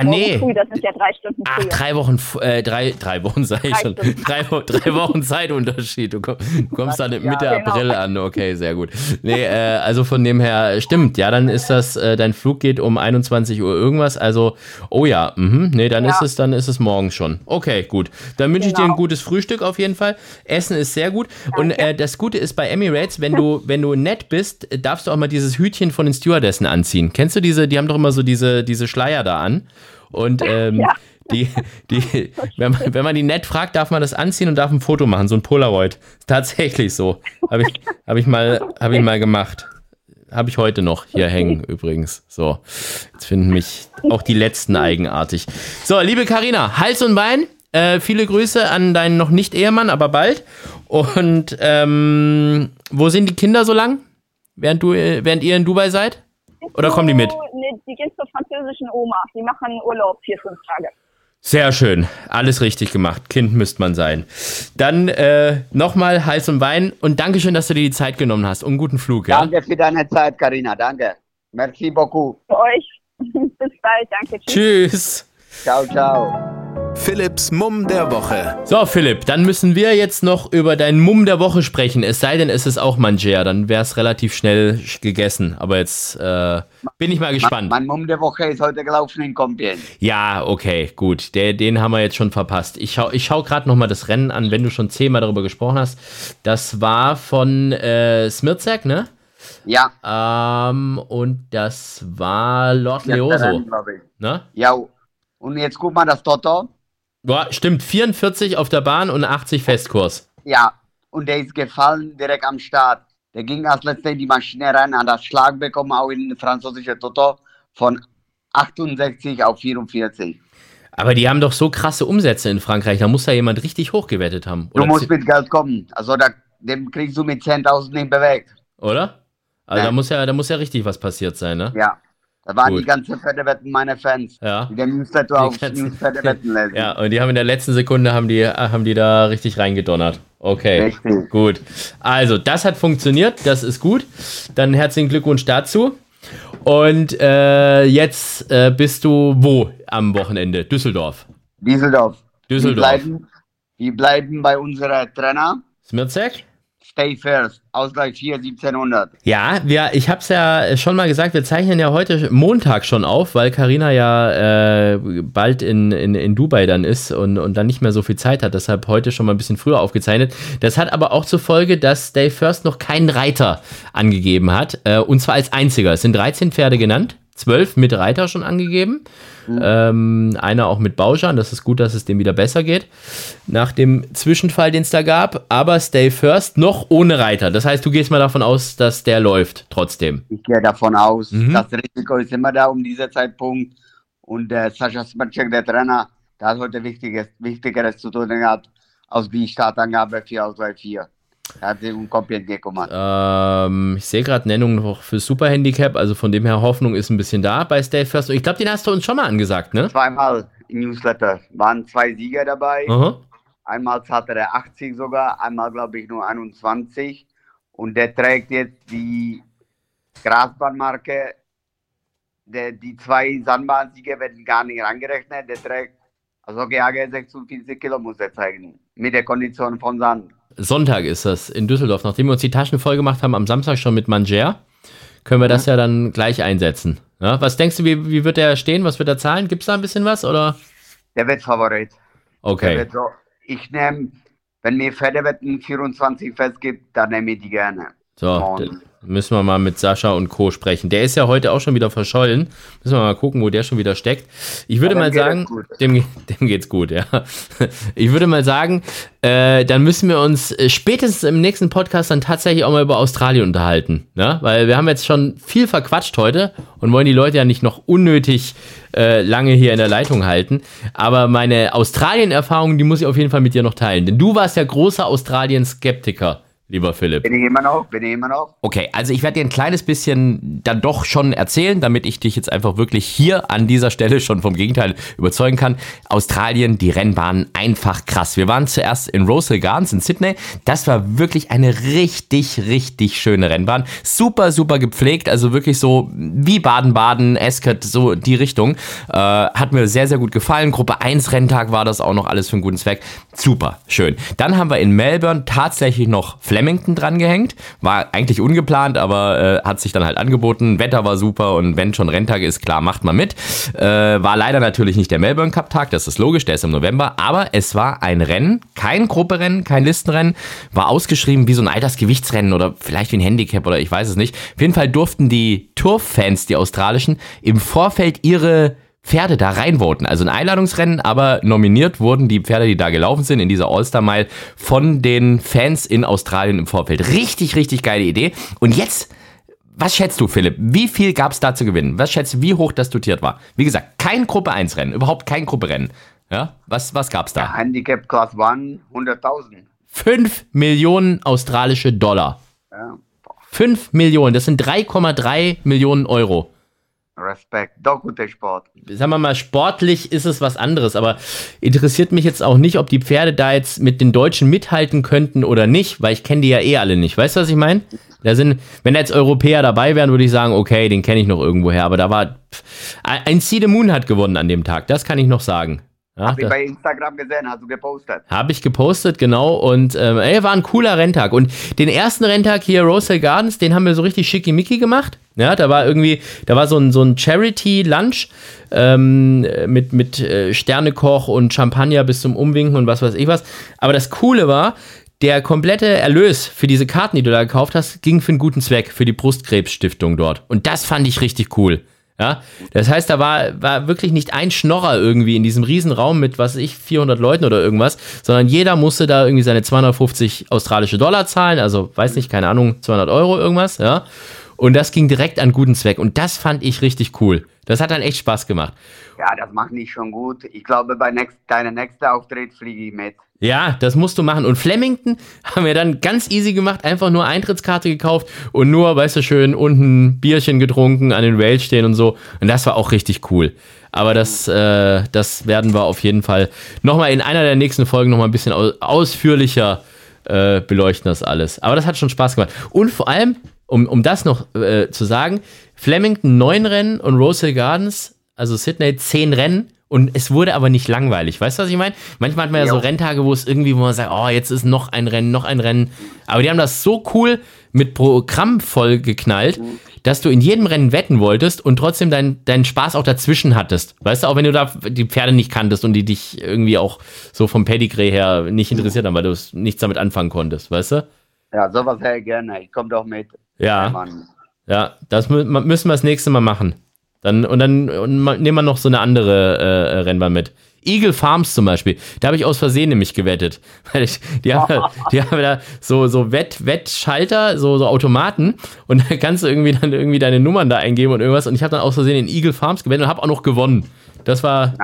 Ah morgen nee. Früh, das sind ja drei Stunden Ach, früher. drei Wochen, äh, drei, drei Wochen sag ich Drei schon. Drei, drei Wochen Zeitunterschied. Du komm- du kommst dann Mitte genau. April an. Okay, sehr gut. Nee, äh, also von dem her, stimmt. Ja, dann ist das, äh, dein Flug geht um 21 Uhr irgendwas. Also, oh ja, mhm. nee, dann Ja. ist es, dann ist es morgen schon. Okay, gut. Dann wünsche ich dir ein Genau. gutes Frühstück auf jeden Fall. Essen ist sehr gut. Und äh, das Gute ist bei Emirates, wenn du, wenn du nett bist, darfst du auch mal dieses Hütchen von den Stewardessen anziehen. Kennst du diese, die haben doch immer so diese, diese Schleier da an. Und ähm, Ja. die, die, wenn, man, wenn man die nett fragt, darf man das anziehen und darf ein Foto machen, so ein Polaroid. Tatsächlich so. Habe ich, hab ich, mal, hab ich mal gemacht. Habe ich heute noch hier hängen übrigens. So, jetzt finden mich auch die letzten eigenartig. So, liebe Karina, Hals und Bein. Äh, viele Grüße an deinen noch nicht Ehemann, aber bald. Und ähm, wo sind die Kinder so lang? Während, du, äh, während ihr in Dubai seid? Oder kommen die mit? Nee, die gehen zur französischen Oma. Die machen Urlaub vier, fünf Tage. Sehr schön. Alles richtig gemacht. Kind müsste man sein. Dann äh, nochmal Hals und Bein und Dankeschön, dass du dir die Zeit genommen hast. Und einen guten Flug, ja? Danke für deine Zeit, Karina. Danke. Merci beaucoup. Für euch. Bis bald. Danke. Tschüss. Tschüss. Ciao, ciao. Philipps Mumm der Woche. So, Philipp, dann müssen wir jetzt noch über deinen Mumm der Woche sprechen. Es sei denn, es ist auch Mangea, dann wäre es relativ schnell sch- gegessen. Aber jetzt äh, bin ich mal gespannt. Mein Mumm der Woche ist heute gelaufen in Compiègne. Ja, okay, gut. Der, den haben wir jetzt schon verpasst. Ich schau, ich schau gerade nochmal das Rennen an, wenn du schon zehnmal darüber gesprochen hast. Das war von äh, Smirzek, ne? Ja. Ähm, und das war Lord Leoso, ne? Ja. Und jetzt guck mal das Toto. Boah, stimmt, 44 auf der Bahn und 80 Festkurs. Ja. Und der ist gefallen direkt am Start. Der ging als letzter in die Maschine rein, hat das Schlag bekommen, auch in den französischen Toto von 68 auf 44. Aber die haben doch so krasse Umsätze in Frankreich, da muss da jemand richtig hochgewertet haben. Du Oder? musst mit Geld kommen. Also da, dem kriegst du mit 10.000 nicht bewegt. oder? Also da muss ja, da muss ja richtig was passiert sein, ne? Ja. Da waren Gut. die ganzen Pferdewetten meine Fans. Ja. Die den Newsletter auf Newspferdewetten lesen. Ja, und die haben in der letzten Sekunde haben die, haben die da richtig reingedonnert. Okay. Richtig. Gut. Also, das hat funktioniert, das ist gut. Dann herzlichen Glückwunsch dazu. Und äh, jetzt äh, bist du wo am Wochenende? Düsseldorf. Düsseldorf. Düsseldorf. Wir bleiben, wir bleiben bei unserer Trainer. Smirzek? Stay first. Ausgleich 4, 1700. Ja, wir, ich habe es ja schon mal gesagt, wir zeichnen ja heute Montag schon auf, weil Karina ja äh, bald in, in, in Dubai dann ist und, und dann nicht mehr so viel Zeit hat. Deshalb heute schon mal ein bisschen früher aufgezeichnet. Das hat aber auch zur Folge, dass Dave First noch keinen Reiter angegeben hat. Äh, und zwar als einziger. Es sind 13 Pferde genannt zwölf mit Reiter schon angegeben. Mhm. Ähm, einer auch mit Bauschan. Das ist gut, dass es dem wieder besser geht. Nach dem Zwischenfall, den es da gab. Aber Stay First noch ohne Reiter. Das heißt, du gehst mal davon aus, dass der läuft trotzdem. Ich gehe davon aus. Mhm. Das Risiko ist immer da um diesen Zeitpunkt. Und äh, Sascha Smacek, der Trainer, der hat heute Wichtiges, Wichtigeres zu tun gehabt, als die Startangabe 4 aus 4. Er hat sich komplett gekümmert. Ähm, ich sehe gerade Nennung noch für Super Handicap, also von dem her Hoffnung ist ein bisschen da bei Stay First. Ich glaube, den hast du uns schon mal angesagt, ne? Zweimal im Newsletter. Waren zwei Sieger dabei. Aha. Einmal hatte er 80 sogar, einmal glaube ich nur 21. Und der trägt jetzt die Grasbahnmarke. Der, die zwei Sandbahnsieger werden gar nicht angerechnet. Der trägt, also GAG 46 Kilo muss er zeigen. Mit der Kondition von Sand. Sonntag ist das in Düsseldorf. Nachdem wir uns die Taschen voll gemacht haben, am Samstag schon mit Manger, können wir das ja dann gleich einsetzen. Ja, was denkst du, wie, wie wird der stehen? Was wird er zahlen? Gibt es da ein bisschen was? Oder? Der wird Favorit. Okay. So, ich nehme, wenn mir Pferdewetten 24 fest gibt, dann nehme ich die gerne. So, müssen wir mal mit Sascha und Co. sprechen. Der ist ja heute auch schon wieder verschollen. Müssen wir mal gucken, wo der schon wieder steckt. Ich würde mal sagen, dem, dem geht's gut, ja. Ich würde mal sagen, äh, dann müssen wir uns äh, spätestens im nächsten Podcast dann tatsächlich auch mal über Australien unterhalten. Ne? Weil wir haben jetzt schon viel verquatscht heute und wollen die Leute ja nicht noch unnötig äh, lange hier in der Leitung halten. Aber meine Australien-Erfahrung, die muss ich auf jeden Fall mit dir noch teilen. Denn du warst ja großer Australien-Skeptiker lieber Philipp? Bin ich immer noch, bin ich immer noch. Okay, also ich werde dir ein kleines bisschen dann doch schon erzählen, damit ich dich jetzt einfach wirklich hier an dieser Stelle schon vom Gegenteil überzeugen kann. Australien, die Rennbahn, einfach krass. Wir waren zuerst in Rosal Gardens in Sydney. Das war wirklich eine richtig, richtig schöne Rennbahn. Super, super gepflegt, also wirklich so wie Baden-Baden, Ascot, so die Richtung. Äh, hat mir sehr, sehr gut gefallen. Gruppe 1 Renntag war das auch noch alles für einen guten Zweck. Super, schön. Dann haben wir in Melbourne tatsächlich noch Flash Flemington dran gehängt. War eigentlich ungeplant, aber äh, hat sich dann halt angeboten. Wetter war super und wenn schon Renntag ist, klar, macht man mit. Äh, war leider natürlich nicht der Melbourne Cup Tag, das ist logisch, der ist im November, aber es war ein Rennen, kein Grupperennen, kein Listenrennen, war ausgeschrieben wie so ein Altersgewichtsrennen oder vielleicht wie ein Handicap oder ich weiß es nicht. Auf jeden Fall durften die Turf-Fans, die australischen, im Vorfeld ihre Pferde da reinvoten. Also ein Einladungsrennen, aber nominiert wurden die Pferde, die da gelaufen sind in dieser All-Star Mile von den Fans in Australien im Vorfeld. Richtig, richtig geile Idee. Und jetzt, was schätzt du, Philipp? Wie viel gab es da zu gewinnen? Was schätzt du, wie hoch das dotiert war? Wie gesagt, kein Gruppe 1 Rennen, überhaupt kein Gruppe Rennen. Ja, was, was gab's da? Handicap Class 1, 100.000. 5 Millionen australische Dollar. Ja. 5 Millionen, das sind 3,3 Millionen Euro. Respekt, doch guter Sport. Sagen wir mal, sportlich ist es was anderes, aber interessiert mich jetzt auch nicht, ob die Pferde da jetzt mit den Deutschen mithalten könnten oder nicht, weil ich kenne die ja eh alle nicht. Weißt du, was ich meine? Da sind, wenn da jetzt Europäer dabei wären, würde ich sagen, okay, den kenne ich noch irgendwoher, aber da war ein See the Moon hat gewonnen an dem Tag, das kann ich noch sagen. Ja, Hab ich bei Instagram gesehen, hast du gepostet. Habe ich gepostet, genau. Und ähm, ey, war ein cooler Renntag. Und den ersten Renntag hier, Rosal Gardens, den haben wir so richtig schickimicki gemacht. Ja, da war irgendwie, da war so ein, so ein Charity-Lunch ähm, mit, mit äh, Sternekoch und Champagner bis zum Umwinken und was weiß ich was. Aber das Coole war, der komplette Erlös für diese Karten, die du da gekauft hast, ging für einen guten Zweck, für die Brustkrebsstiftung dort. Und das fand ich richtig cool. Ja, das heißt, da war, war wirklich nicht ein Schnorrer irgendwie in diesem Riesenraum mit, was weiß ich, 400 Leuten oder irgendwas, sondern jeder musste da irgendwie seine 250 australische Dollar zahlen, also weiß nicht, keine Ahnung, 200 Euro irgendwas, ja. Und das ging direkt an guten Zweck. Und das fand ich richtig cool. Das hat dann echt Spaß gemacht. Ja, das macht nicht schon gut. Ich glaube, bei next, deinem nächsten Auftritt fliege ich mit. Ja, das musst du machen. Und Flemington haben wir dann ganz easy gemacht, einfach nur Eintrittskarte gekauft und nur, weißt du, schön unten Bierchen getrunken, an den Rails stehen und so. Und das war auch richtig cool. Aber das, äh, das werden wir auf jeden Fall nochmal in einer der nächsten Folgen nochmal ein bisschen ausführlicher äh, beleuchten, das alles. Aber das hat schon Spaß gemacht. Und vor allem, um, um das noch äh, zu sagen, Flemington neun Rennen und Rose Hill Gardens, also Sydney zehn Rennen und es wurde aber nicht langweilig. Weißt du, was ich meine? Manchmal hat man ja, ja so Renntage, wo es irgendwie, wo man sagt, oh, jetzt ist noch ein Rennen, noch ein Rennen. Aber die haben das so cool mit Programm voll geknallt, dass du in jedem Rennen wetten wolltest und trotzdem deinen dein Spaß auch dazwischen hattest. Weißt du, auch wenn du da die Pferde nicht kanntest und die dich irgendwie auch so vom Pedigree her nicht interessiert haben, weil du nichts damit anfangen konntest, weißt du? Ja, sowas sehr gerne. Ich komme doch mit. Ja. Ja, das müssen wir das nächste Mal machen. Dann, und dann und nehmen wir noch so eine andere äh, Rennbahn mit. Eagle Farms zum Beispiel. Da habe ich aus Versehen nämlich gewettet. Weil ich, die, haben, die haben da so, so Wett, Wettschalter, so, so Automaten und da kannst du irgendwie dann irgendwie deine Nummern da eingeben und irgendwas. Und ich habe dann aus Versehen in Eagle Farms gewettet und habe auch noch gewonnen. Das war,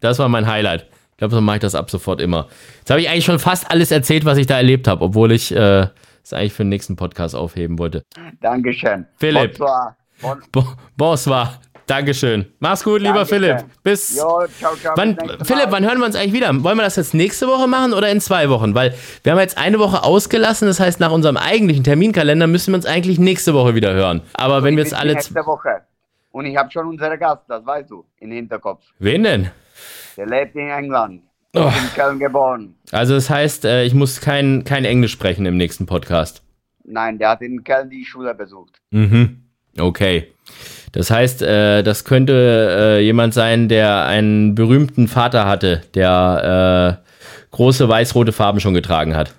das war mein Highlight. Ich glaube, so mache ich das ab sofort immer. Jetzt habe ich eigentlich schon fast alles erzählt, was ich da erlebt habe, obwohl ich äh, es eigentlich für den nächsten Podcast aufheben wollte. Dankeschön. Philipp. Bonsoir. Bon Bonsoir. Dankeschön. Mach's gut, lieber Danke. Philipp. Bis. Jo, ciao, ciao. Wann, Philipp, wann hören wir uns eigentlich wieder? Wollen wir das jetzt nächste Woche machen oder in zwei Wochen? Weil wir haben jetzt eine Woche ausgelassen. Das heißt, nach unserem eigentlichen Terminkalender müssen wir uns eigentlich nächste Woche wieder hören. Aber Und wenn wir jetzt alle. Nächste Woche. Und ich habe schon unseren Gast, das weißt du, im Hinterkopf. Wen denn? Der lebt in England. Oh. In Köln geboren. Also das heißt, äh, ich muss kein, kein Englisch sprechen im nächsten Podcast. Nein, der hat in Köln die Schule besucht. Mhm. Okay. Das heißt, äh, das könnte äh, jemand sein, der einen berühmten Vater hatte, der große weiß-rote Farben schon getragen hat.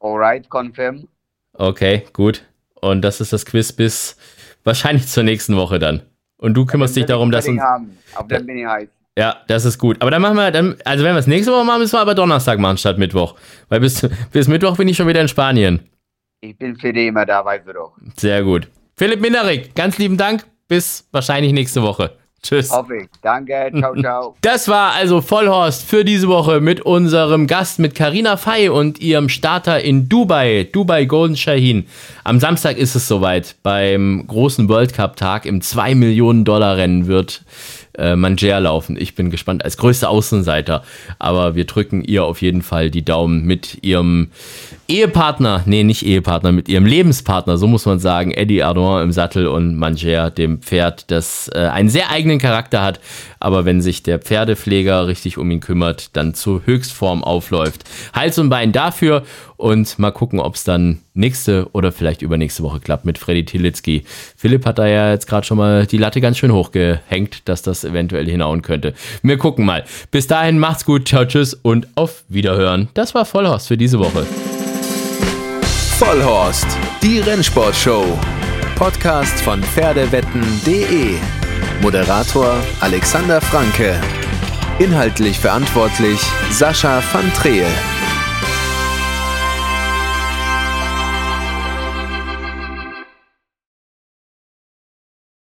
Alright, confirm. Okay, gut. Und das ist das Quiz bis wahrscheinlich zur nächsten Woche dann. Und du kümmerst dich darum, dass uns. Haben. Auf den bin ich heiß. Ja, das ist gut. Aber dann machen wir, dann, also wenn wir es nächste Woche machen, müssen wir aber Donnerstag machen statt Mittwoch. Weil bis, bis Mittwoch bin ich schon wieder in Spanien. Ich bin für die immer da, weißt du doch. Sehr gut. Philipp Minderik, ganz lieben Dank. Bis wahrscheinlich nächste Woche. Tschüss. Hoffe ich. Danke. Ciao, ciao. Das war also Vollhorst für diese Woche mit unserem Gast, mit Karina Fey und ihrem Starter in Dubai, Dubai Golden Shaheen. Am Samstag ist es soweit. Beim großen World Cup Tag im 2 Millionen Dollar Rennen wird äh, laufen. Ich bin gespannt als größter Außenseiter. Aber wir drücken ihr auf jeden Fall die Daumen mit ihrem Ehepartner, nee, nicht Ehepartner, mit ihrem Lebenspartner, so muss man sagen, Eddie Ardon im Sattel und Manger, dem Pferd, das äh, einen sehr eigenen Charakter hat, aber wenn sich der Pferdepfleger richtig um ihn kümmert, dann zur Höchstform aufläuft. Hals und Bein dafür und mal gucken, ob es dann nächste oder vielleicht übernächste Woche klappt mit Freddy Tilitzki. Philipp hat da ja jetzt gerade schon mal die Latte ganz schön hochgehängt, dass das eventuell hinhauen könnte. Wir gucken mal. Bis dahin macht's gut, ciao, tschüss und auf Wiederhören. Das war Vollhorst für diese Woche. Vollhorst, die Rennsportshow. Podcast von Pferdewetten.de. Moderator Alexander Franke. Inhaltlich verantwortlich Sascha van Treel.